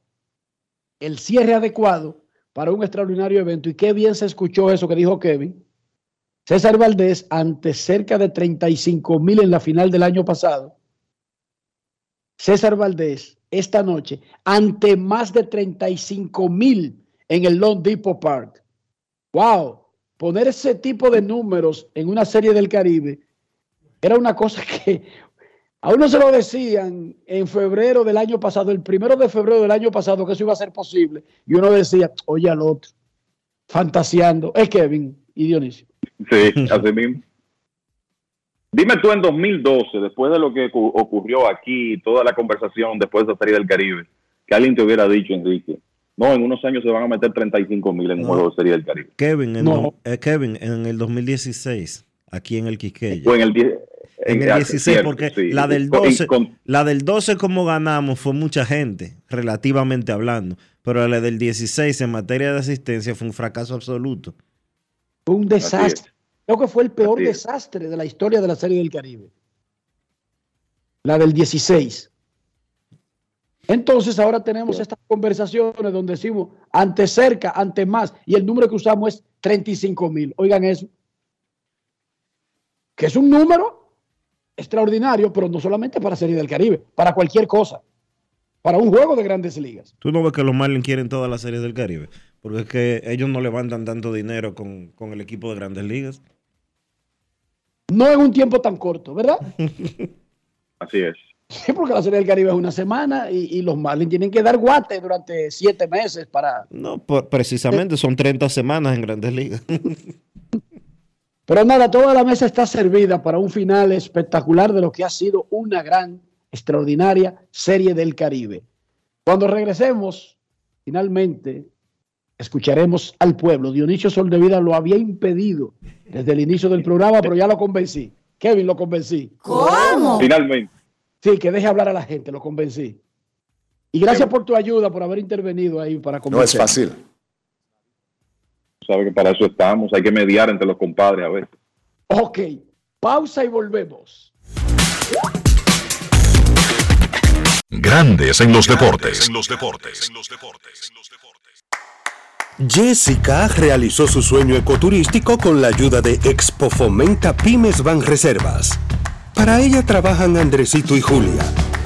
el cierre adecuado para un extraordinario evento. Y qué bien se escuchó eso que dijo Kevin. César Valdés, ante cerca de 35 mil en la final del año pasado. César Valdés, esta noche, ante más de 35 mil en el Long Depot Park. ¡Wow! Poner ese tipo de números en una serie del Caribe era una cosa que a uno se lo decían en febrero del año pasado, el primero de febrero del año pasado, que eso iba a ser posible. Y uno decía, oye al otro, fantaseando. Es Kevin y Dionisio.
Sí, así mismo. Dime tú en 2012, después de lo que ocu- ocurrió aquí, toda la conversación después de esa serie del Caribe, que alguien te hubiera dicho, Enrique, no, en unos años se van a meter 35 mil en un
No.
juego de serie del Caribe.
Kevin, en,
No.
eh, Kevin, en el 2016, aquí en el Quisqueya.
O en el,
En el
ah,
16,
cierto,
porque
sí.
la del
Con-
12,
con-
la del 12 como ganamos fue mucha gente, relativamente hablando, pero la del 16 en materia de asistencia fue un fracaso absoluto.
Fue un desastre. Creo que fue el peor desastre de la historia de la Serie del Caribe. La del 16. Entonces ahora tenemos estas conversaciones donde decimos ante cerca, ante más, y el número que usamos es 35 mil. Oigan eso. Que es un número extraordinario, pero no solamente para Serie del Caribe, para cualquier cosa. Para un juego de grandes ligas.
Tú no ves que los Marlins quieren todas las series del Caribe, porque es que ellos no levantan tanto dinero con, con el equipo de grandes ligas.
No en un tiempo tan corto, ¿verdad?
Así es.
Sí, porque la Serie del Caribe es una semana y, y los Marlins tienen que dar guate durante siete meses para...
No, precisamente son 30 semanas en grandes ligas.
Pero nada, toda la mesa está servida para un final espectacular de lo que ha sido una gran, extraordinaria Serie del Caribe. Cuando regresemos, finalmente, escucharemos al pueblo. Dionisio Soldevida lo había impedido desde el inicio del programa, pero ya lo convencí. Kevin, lo convencí.
¿Cómo? Finalmente.
Sí, que deje hablar a la gente, lo convencí. Y gracias por tu ayuda, por haber intervenido ahí para
No es
convencer.
fácil.
Sabe que para eso estamos, hay que mediar entre los compadres a veces.
Ok, pausa y volvemos.
Grandes en los deportes.
Jessica realizó su sueño ecoturístico con la ayuda de Expo Fomenta Pymes Ban Reservas. Para ella trabajan Andresito y Julia,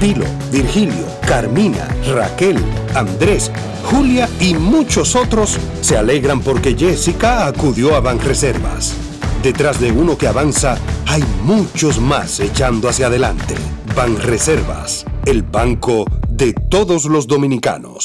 Pilo, Virgilio, Carmina, Raquel, Andrés, Julia y muchos otros se alegran porque Jessica acudió a Banreservas. Detrás de uno que avanza, hay muchos más echando hacia adelante. Banreservas, el banco de todos los dominicanos.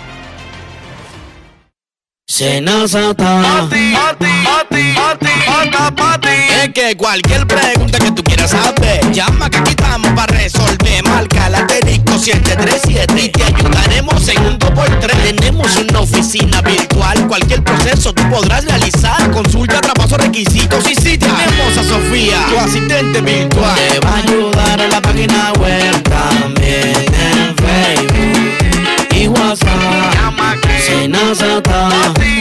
Senazata. Es que cualquier pregunta que tú quieras saber, llama que aquí estamos para resolver. Marca la disco 737 y te ayudaremos en un 2x3. Tenemos una oficina virtual, cualquier proceso tú podrás realizar. Consulta, traspaso, requisitos y si tenemos a Sofía, tu asistente virtual. Te va a ayudar a la página web también en Facebook y WhatsApp. Senazata.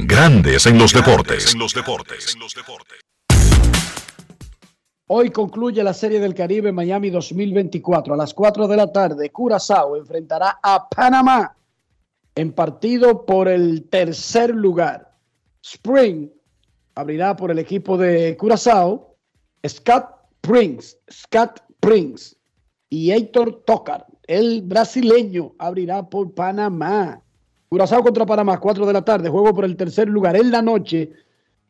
Grandes en los deportes.
Hoy concluye la Serie del Caribe Miami 2024. A las 4 de la tarde, Curazao enfrentará a Panamá en partido por el tercer lugar. Spring abrirá por el equipo de Curazao. Scott Prince, Scott Prince y Héctor Tocar, el brasileño, abrirá por Panamá. Curazao contra Panamá, 4 de la tarde, juego por el tercer lugar. En la noche,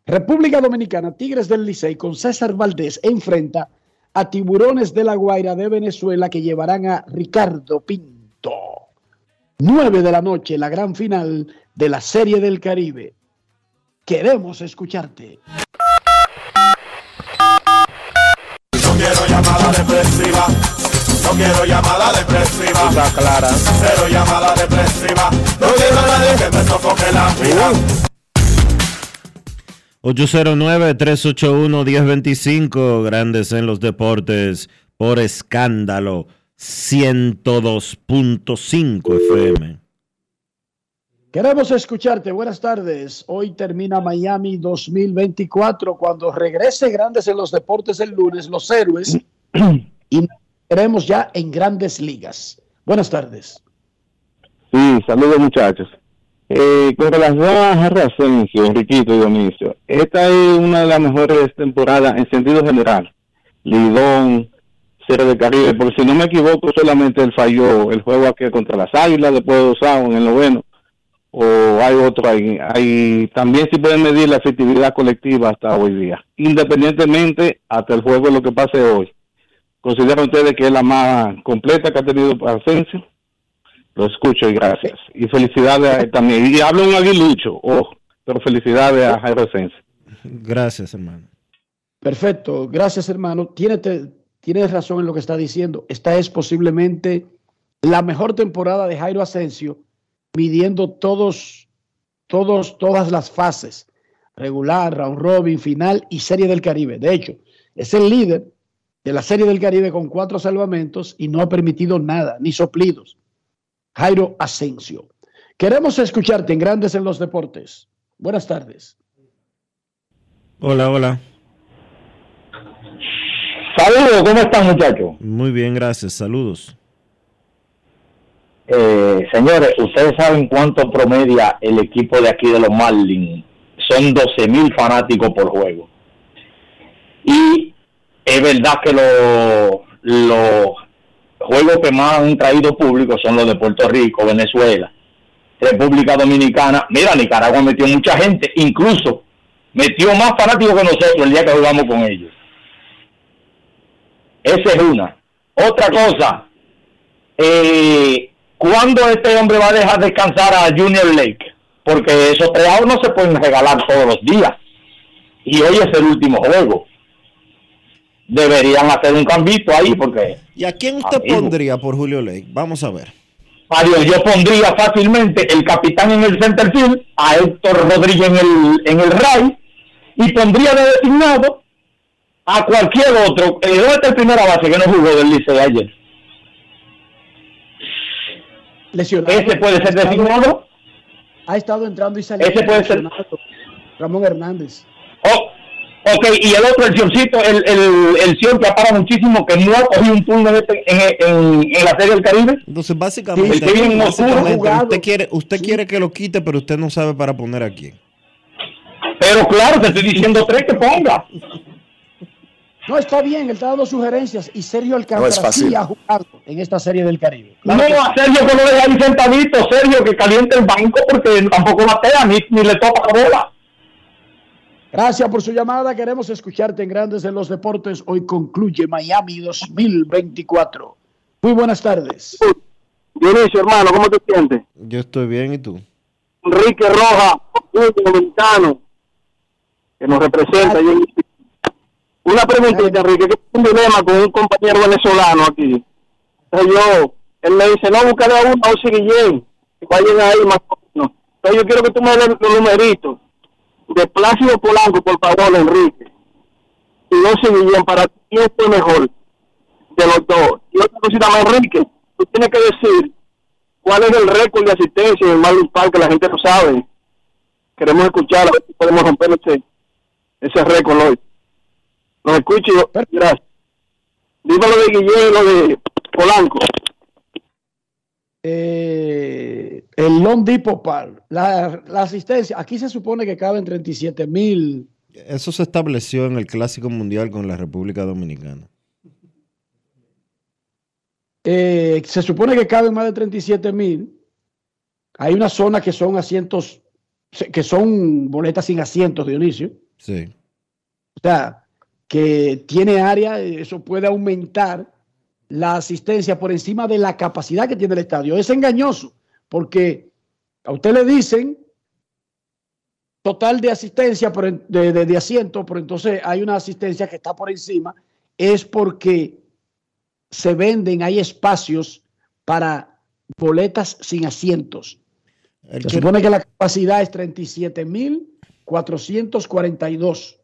República Dominicana, Tigres del Licey con César Valdés enfrenta a Tiburones de la Guaira de Venezuela que llevarán a Ricardo Pinto. 9 de la noche, la gran final de la Serie del Caribe. Queremos escucharte.
No quiero llamada. No quiero llamada depresiva.
Está clara.
Cero llamada depresiva. No quiero a nadie que me sofoque la vida.
809-381-1025, grandes en los deportes, por escándalo, 102.5 FM.
Queremos escucharte. Buenas tardes. Hoy termina Miami 2024. Cuando regrese Grandes en los Deportes el lunes, los héroes, y queremos ya en Grandes Ligas. Buenas tardes.
Sí, saludos muchachos. Eh, con relación a Harry Asensio, Enriquito y Dionisio, esta es una de las mejores temporadas en sentido general. Lidón, Serie del Caribe, porque si no me equivoco, solamente él falló el juego aquí contra las Águilas, después de dos en el noveno, o hay otro ahí. Hay, también se puede medir la efectividad colectiva hasta hoy día, independientemente hasta el juego lo que pase hoy. ¿Consideran ustedes que es la más completa que ha tenido Asensio? Lo escucho y gracias. Y felicidades a él también. Y hablo un aguilucho, oh, pero felicidades a Jairo Asensio.
Gracias, hermano.
Perfecto. Gracias, hermano. Tienes, tienes razón en lo que está diciendo. Esta es posiblemente la mejor temporada de Jairo Asensio, midiendo todos, todos, todas las fases. Regular, round robin, final y Serie del Caribe. De hecho, es el líder de la Serie del Caribe con cuatro salvamentos y no ha permitido nada, ni soplidos. Jairo Asensio. Queremos escucharte en Grandes en los Deportes. Buenas tardes.
Hola, hola.
Saludos, ¿cómo están muchachos?
Muy bien, gracias. Saludos.
Eh, señores, ustedes saben cuánto promedia el equipo de aquí de los Marlins. Son 12 mil fanáticos por juego. Y es verdad que los lo juegos que más han traído público son los de Puerto Rico, Venezuela, República Dominicana. Mira, Nicaragua metió mucha gente, incluso metió más fanáticos que nosotros el día que jugamos con ellos. Esa es una. Otra cosa, eh, ¿cuándo este hombre va a dejar descansar a Junior Lake? Porque esos creados no se pueden regalar todos los días. Y hoy es el último juego. Deberían hacer un cambito ahí porque...
¿Y a quién usted
Amigo.
pondría por Julio Lake? Vamos a ver.
Mario, yo pondría fácilmente el capitán en el center field, a Héctor Rodríguez en el, en el right, y pondría de designado a cualquier otro. Eh, ¿Dónde está el primera base que no jugó del Licey ayer?
Lesionado.
Ese puede ser designado.
Ha estado entrando y saliendo.
Ese puede ser-.
Ramón Hernández.
Oh, ok, y el otro, el Sioncito, el, el, el Sion que apara muchísimo, que no ha cogido un turno en, este- en, en, en la Serie del Caribe.
Entonces, básicamente,
oscuro.
usted quiere, usted quiere que lo quite, pero usted no sabe para poner a quién.
Pero claro, te estoy diciendo tres que ponga.
No, está bien, él está dando sugerencias y Sergio
No
Alcántara
es fácil.
sí ha jugado en esta serie del Caribe.
No,
Claro
a Sergio que lo deja ahí sentadito, Sergio que caliente el banco porque tampoco batea ni, ni le toca la bola.
Gracias por su llamada. Queremos escucharte en Grandes en los Deportes. Hoy concluye Miami 2024. Muy buenas tardes.
Dionisio, hermano, ¿cómo te sientes?
Yo estoy bien, ¿y tú?
Enrique Roja, un dominicano que nos representa. en- Una preguntita, Enrique, que tengo un dilema con un compañero venezolano aquí. Entonces yo, él me dice, no, búscale a uno, a Guillén, que vayan ahí más o menos. Entonces yo quiero que tú me des los numeritos de Plácido Polanco, por favor, Enrique. Y Osi Guillén, para ti, ¿quién fue mejor de los dos? Y otra cosita más, Enrique, tú tienes que decir cuál es el récord de asistencia en el Marlins Park, que la gente no sabe. queremos escucharla, podemos romper ese, ese récord hoy. Nos escucho y gracias. Dímelo de Guillermo, lo de Polanco.
Eh, el Long Depot Park, la, la asistencia, aquí se supone que caben 37 mil.
Eso se estableció en el Clásico Mundial con la República Dominicana.
Eh, se supone que caben más de 37 mil. Hay una zona que son asientos, que son boletas sin asientos, Dionisio.
Sí.
O sea, que tiene área, eso puede aumentar la asistencia por encima de la capacidad que tiene el estadio. Es engañoso, porque a usted le dicen total de asistencia por, de, de, de asiento, pero entonces hay una asistencia que está por encima, es porque se venden, hay espacios para boletas sin asientos. Se supone que la capacidad es 37.442.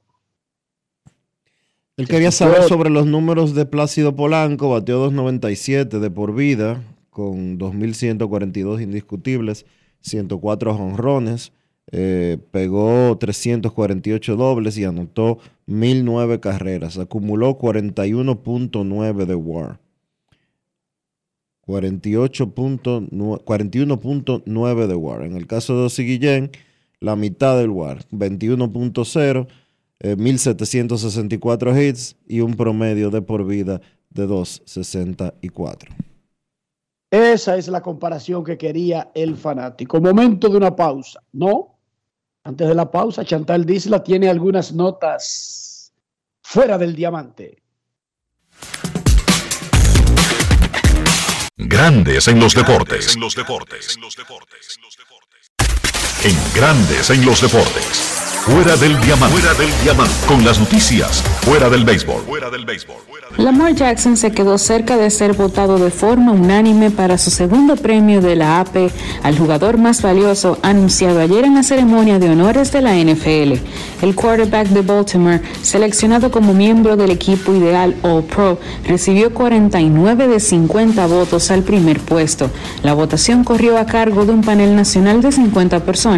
Él quería saber sobre los números de Plácido Polanco, bateó 297 de por vida, con 2.142 indiscutibles, 104 jonrones, eh, pegó 348 dobles y anotó 1.009 carreras, acumuló 41.9 de WAR. 48.9 41.9 de WAR. En el caso de Osi Guillén, la mitad del WAR, 21.0, eh, 1764 hits y un promedio de por vida de 264.
Esa es la comparación que quería el fanático. Momento de una pausa. No, antes de la pausa, Chantal Disla tiene algunas notas fuera del diamante.
Grandes en los deportes. En los deportes. En Grandes en los deportes. Fuera del diamante. Fuera del diamante. Con las noticias. Fuera del béisbol. Fuera del béisbol.
Lamar Jackson se quedó cerca de ser votado de forma unánime para su segundo premio de la AP al jugador más valioso anunciado ayer en la ceremonia de honores de la NFL. El quarterback de Baltimore, seleccionado como miembro del equipo ideal All Pro, recibió 49 de 50 votos al primer puesto. La votación corrió a cargo de un panel nacional de 50 personas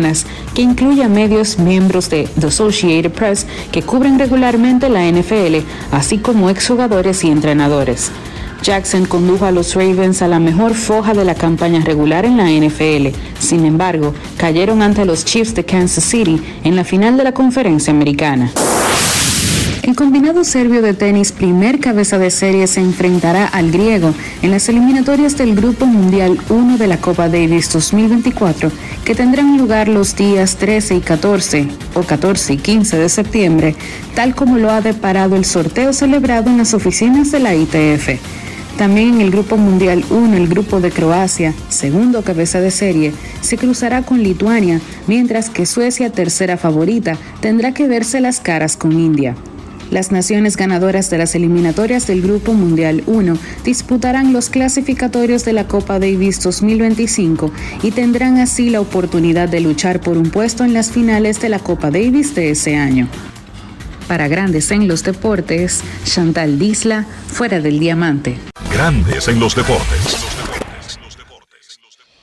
que incluye a medios miembros de The Associated Press que cubren regularmente la NFL, así como exjugadores y entrenadores. Jackson condujo a los Ravens a la mejor foja de la campaña regular en la NFL. Sin embargo, cayeron ante los Chiefs de Kansas City en la final de la conferencia americana. El combinado serbio de tenis, primer cabeza de serie, se enfrentará al griego en las eliminatorias del Grupo Mundial 1 de la Copa Davis 2024, que tendrán lugar los días 13 y 14 o 14 y 15 de septiembre, tal como lo ha deparado el sorteo celebrado en las oficinas de la ITF. También en el Grupo Mundial 1, el grupo de Croacia, segundo cabeza de serie, se cruzará con Lituania, mientras que Suecia, tercera favorita, tendrá que verse las caras con India. Las naciones ganadoras de las eliminatorias del Grupo Mundial 1 disputarán los clasificatorios de la Copa Davis 2025 y tendrán así la oportunidad de luchar por un puesto en las finales de la Copa Davis de ese año. Para Grandes en los Deportes, Chantal Disla, fuera del diamante.
Grandes en los deportes.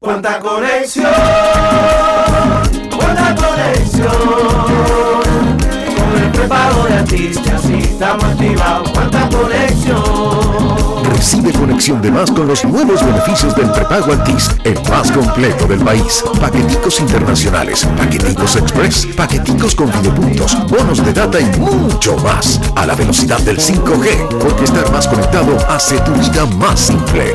Cuánta conexión, cuánta conexión. Con el prepago de Altis, así estamos activados. Cuánta conexión.
Recibe conexión de más con los nuevos beneficios del prepago Altis, el más completo del país. Paqueticos internacionales, paqueticos express, paqueticos con videopuntos, bonos de data y mucho más. A la velocidad del 5G, porque estar más conectado hace tu vida más simple.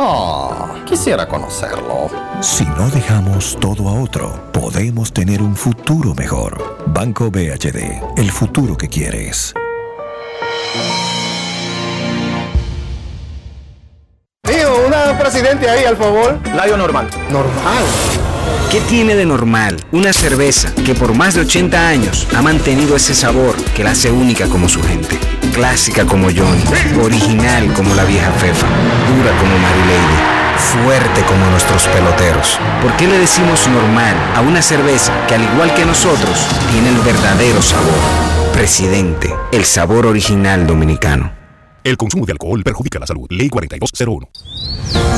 Oh, quisiera conocerlo.
Si no dejamos todo a otro, podemos tener un futuro mejor. Banco BHD, el futuro que quieres.
Tío, una presidente ahí, al favor. Layo normal.
¿Normal? ¿Qué tiene de normal una cerveza que por más de 80 años ha mantenido ese sabor que la hace única como su gente? Clásica como Johnny, original como la vieja Fefa, dura como Lady, fuerte como nuestros peloteros. ¿Por qué le decimos normal a una cerveza que al igual que nosotros tiene el verdadero sabor? Presidente, el sabor original dominicano.
El consumo de alcohol perjudica la salud. Ley 4201.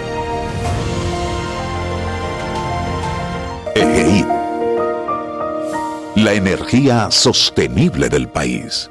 EGI. La energía sostenible del país.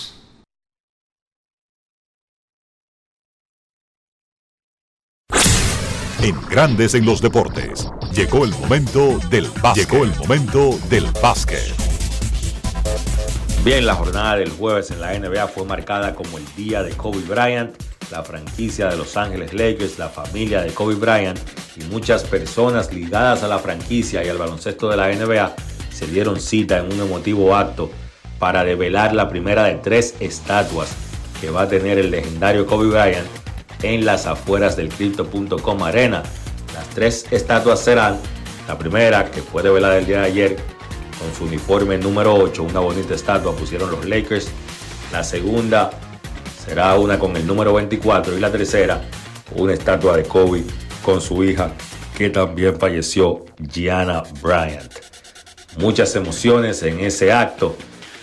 En Grandes en los Deportes. Llegó el momento del básquet. Llegó el momento del básquet.
Bien, la jornada del jueves en la NBA fue marcada como el día de Kobe Bryant, la franquicia de Los Ángeles Lakers, la familia de Kobe Bryant y muchas personas ligadas a la franquicia y al baloncesto de la NBA se dieron cita en un emotivo acto para develar la primera de tres estatuas que va a tener el legendario Kobe Bryant en las afueras del Crypto.com Arena. Las tres estatuas serán la primera, que fue develada el día de ayer, con su uniforme número 8, una bonita estatua, pusieron los Lakers. La segunda será una con el número 24 y la tercera, una estatua de Kobe con su hija, que también falleció, Gianna Bryant. Muchas emociones en ese acto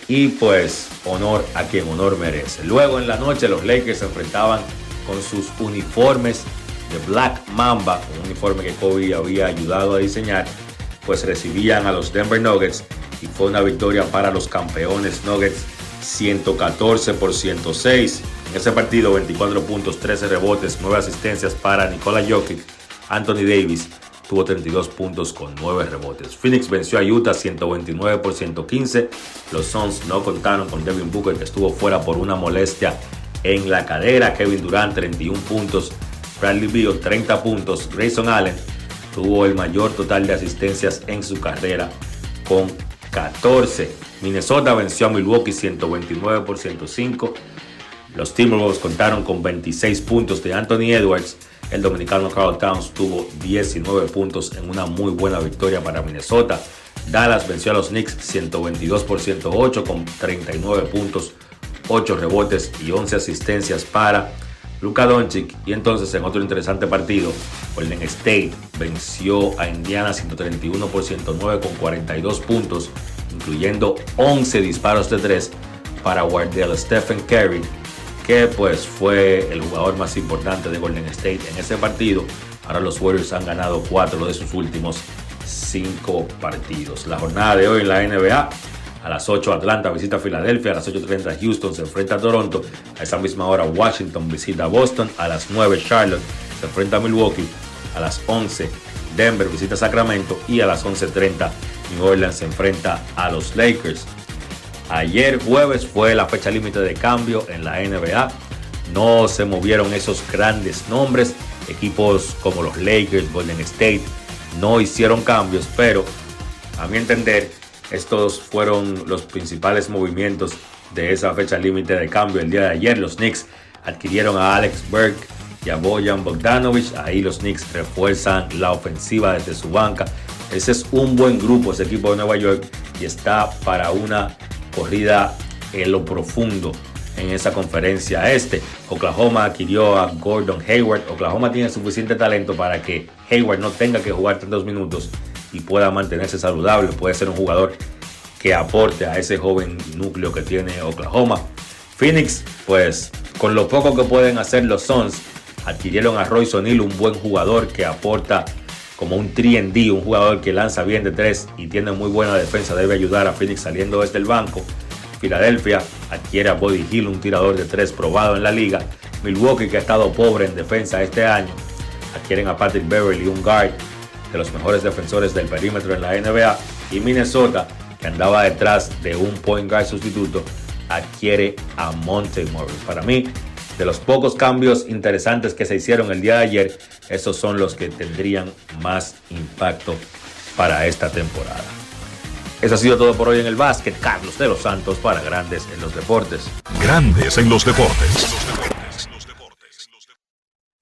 y pues honor a quien honor merece. Luego en la noche los Lakers se enfrentaban con sus uniformes de Black Mamba, un uniforme que Kobe había ayudado a diseñar, pues recibían a los Denver Nuggets y fue una victoria para los campeones Nuggets 114 por 106. En ese partido 24 puntos, 13 rebotes, 9 asistencias para Nikola Jokic. Anthony Davis tuvo 32 puntos con 9 rebotes. Phoenix venció a Utah 129 por 115. Los Suns no contaron con Devin Booker que estuvo fuera por una molestia en la cadera. Kevin Durant 31 puntos, Bradley Beal 30 puntos, Grayson Allen tuvo el mayor total de asistencias en su carrera con 14. Minnesota venció a Milwaukee 129 por 105. Los Timberwolves contaron con 26 puntos de Anthony Edwards. El dominicano Carl Towns tuvo 19 puntos en una muy buena victoria para Minnesota. Dallas venció a los Knicks 122 por 108 con 39 puntos 8 rebotes y 11 asistencias para Luka Doncic. Y entonces en otro interesante partido, Golden State venció a Indiana 131 por 109 con 42 puntos, incluyendo 11 disparos de 3 para Wardell Stephen Curry, que pues fue el jugador más importante de Golden State en ese partido. Ahora los Warriors han ganado 4 de sus últimos 5 partidos. La jornada de hoy en la NBA a las 8 Atlanta visita Filadelfia, a las 8.30 Houston se enfrenta a Toronto, a esa misma hora Washington visita Boston, a las 9 Charlotte se enfrenta a Milwaukee, a las 11 Denver visita Sacramento y a las 11.30 New Orleans se enfrenta a los Lakers. Ayer jueves fue la fecha límite de cambio en la NBA. No se movieron esos grandes nombres. Equipos como los Lakers, Golden State no hicieron cambios, pero a mi entender estos fueron los principales movimientos de esa fecha límite de cambio el día de ayer. Los Knicks adquirieron a Alex Berg y a Bojan Bogdanovic. Ahí los Knicks refuerzan la ofensiva desde su banca. Ese es un buen grupo, ese equipo de Nueva York, y está para una corrida en lo profundo en esa conferencia este. Oklahoma adquirió a Gordon Hayward. Oklahoma tiene suficiente talento para que Hayward no tenga que jugar 32 minutos y pueda mantenerse saludable. Puede ser un jugador que aporte a ese joven núcleo que tiene Oklahoma. Phoenix, pues con lo poco que pueden hacer los Suns, adquirieron a Royce O'Neal, un buen jugador que aporta como un 3D, un jugador que lanza bien de tres y tiene muy buena defensa, debe ayudar a Phoenix saliendo desde el banco. Filadelfia adquiere a Body Hill, un tirador de tres probado en la liga. Milwaukee, que ha estado pobre en defensa este año, adquieren a Patrick Beverly, un guard de los mejores defensores del perímetro en la NBA. Y Minnesota, que andaba detrás de un point guard sustituto, adquiere a Monte Morris. Para mí, de los pocos cambios interesantes que se hicieron el día de ayer, esos son los que tendrían más impacto para esta temporada. Eso ha sido todo por hoy en el básquet. Carlos de los Santos para Grandes en los Deportes.
Grandes en los deportes.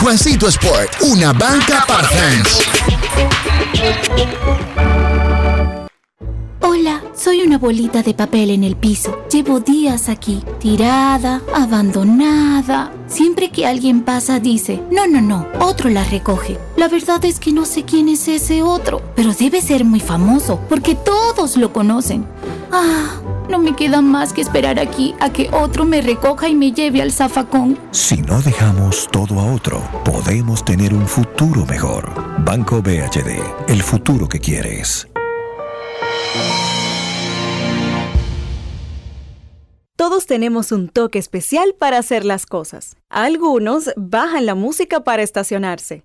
Juancito Sport, una banca para fans.
Hola, soy una bolita de papel en el piso. Llevo días aquí, tirada, abandonada. Siempre que alguien pasa dice, no, no, no, otro la recoge. La verdad es que no sé quién es ese otro, pero debe ser muy famoso, porque todos lo conocen. Ah, no me queda más que esperar aquí a que otro me recoja y me lleve al zafacón.
Si no dejamos todo a otro, podemos tener un futuro mejor. Banco BHD, el futuro que quieres.
Todos tenemos un toque especial para hacer las cosas. Algunos bajan la música para estacionarse.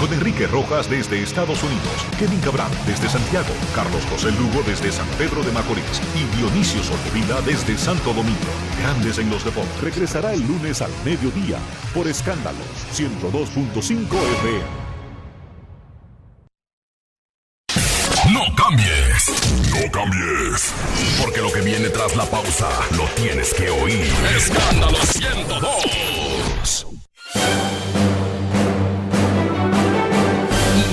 Con Enrique Rojas desde Estados Unidos, Kevin Cabral desde Santiago, Carlos José Lugo desde San Pedro de Macorís y Dionisio Solterida desde Santo Domingo. Grandes en los deportes. Regresará el lunes al mediodía por Escándalos 102.5 FM.
No cambies. No cambies. Porque lo que viene tras la pausa lo tienes que oír. Escándalo 102.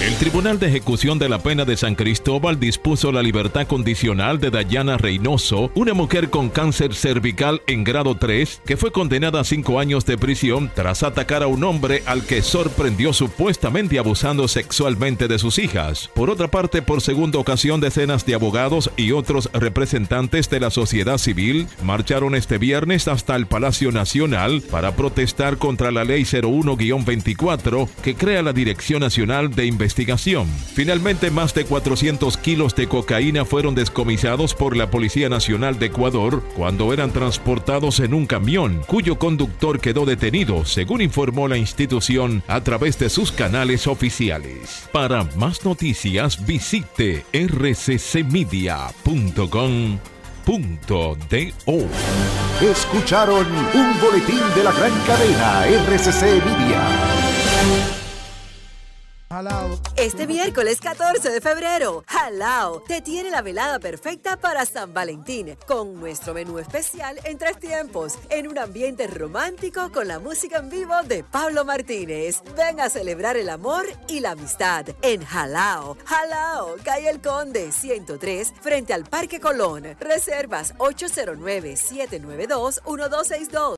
El Tribunal de Ejecución de la Pena de San Cristóbal dispuso la libertad condicional de Dayana Reynoso, una mujer con cáncer cervical en grado 3, que fue condenada a cinco años de prisión tras atacar a un hombre al que sorprendió supuestamente abusando sexualmente de sus hijas. Por otra parte, por segunda ocasión, decenas de abogados y otros representantes de la sociedad civil marcharon este viernes hasta el Palacio Nacional para protestar contra la Ley 01-24 que crea la Dirección Nacional de Investigación. Finalmente, más de 400 kilos de cocaína fueron descomisados por la Policía Nacional de Ecuador cuando eran transportados en un camión, cuyo conductor quedó detenido, según informó la institución a través de sus canales oficiales. Para más noticias, visite rccmedia.com.do.
Escucharon un boletín de la gran cadena RCC Media.
Este miércoles 14 de febrero, Halao te tiene la velada perfecta para San Valentín con nuestro menú especial en tres tiempos, en un ambiente romántico con la música en vivo de Pablo Martínez. Ven a celebrar el amor y la amistad en Halao. Halao, calle El Conde 103 frente al Parque Colón. Reservas 809 792 1262.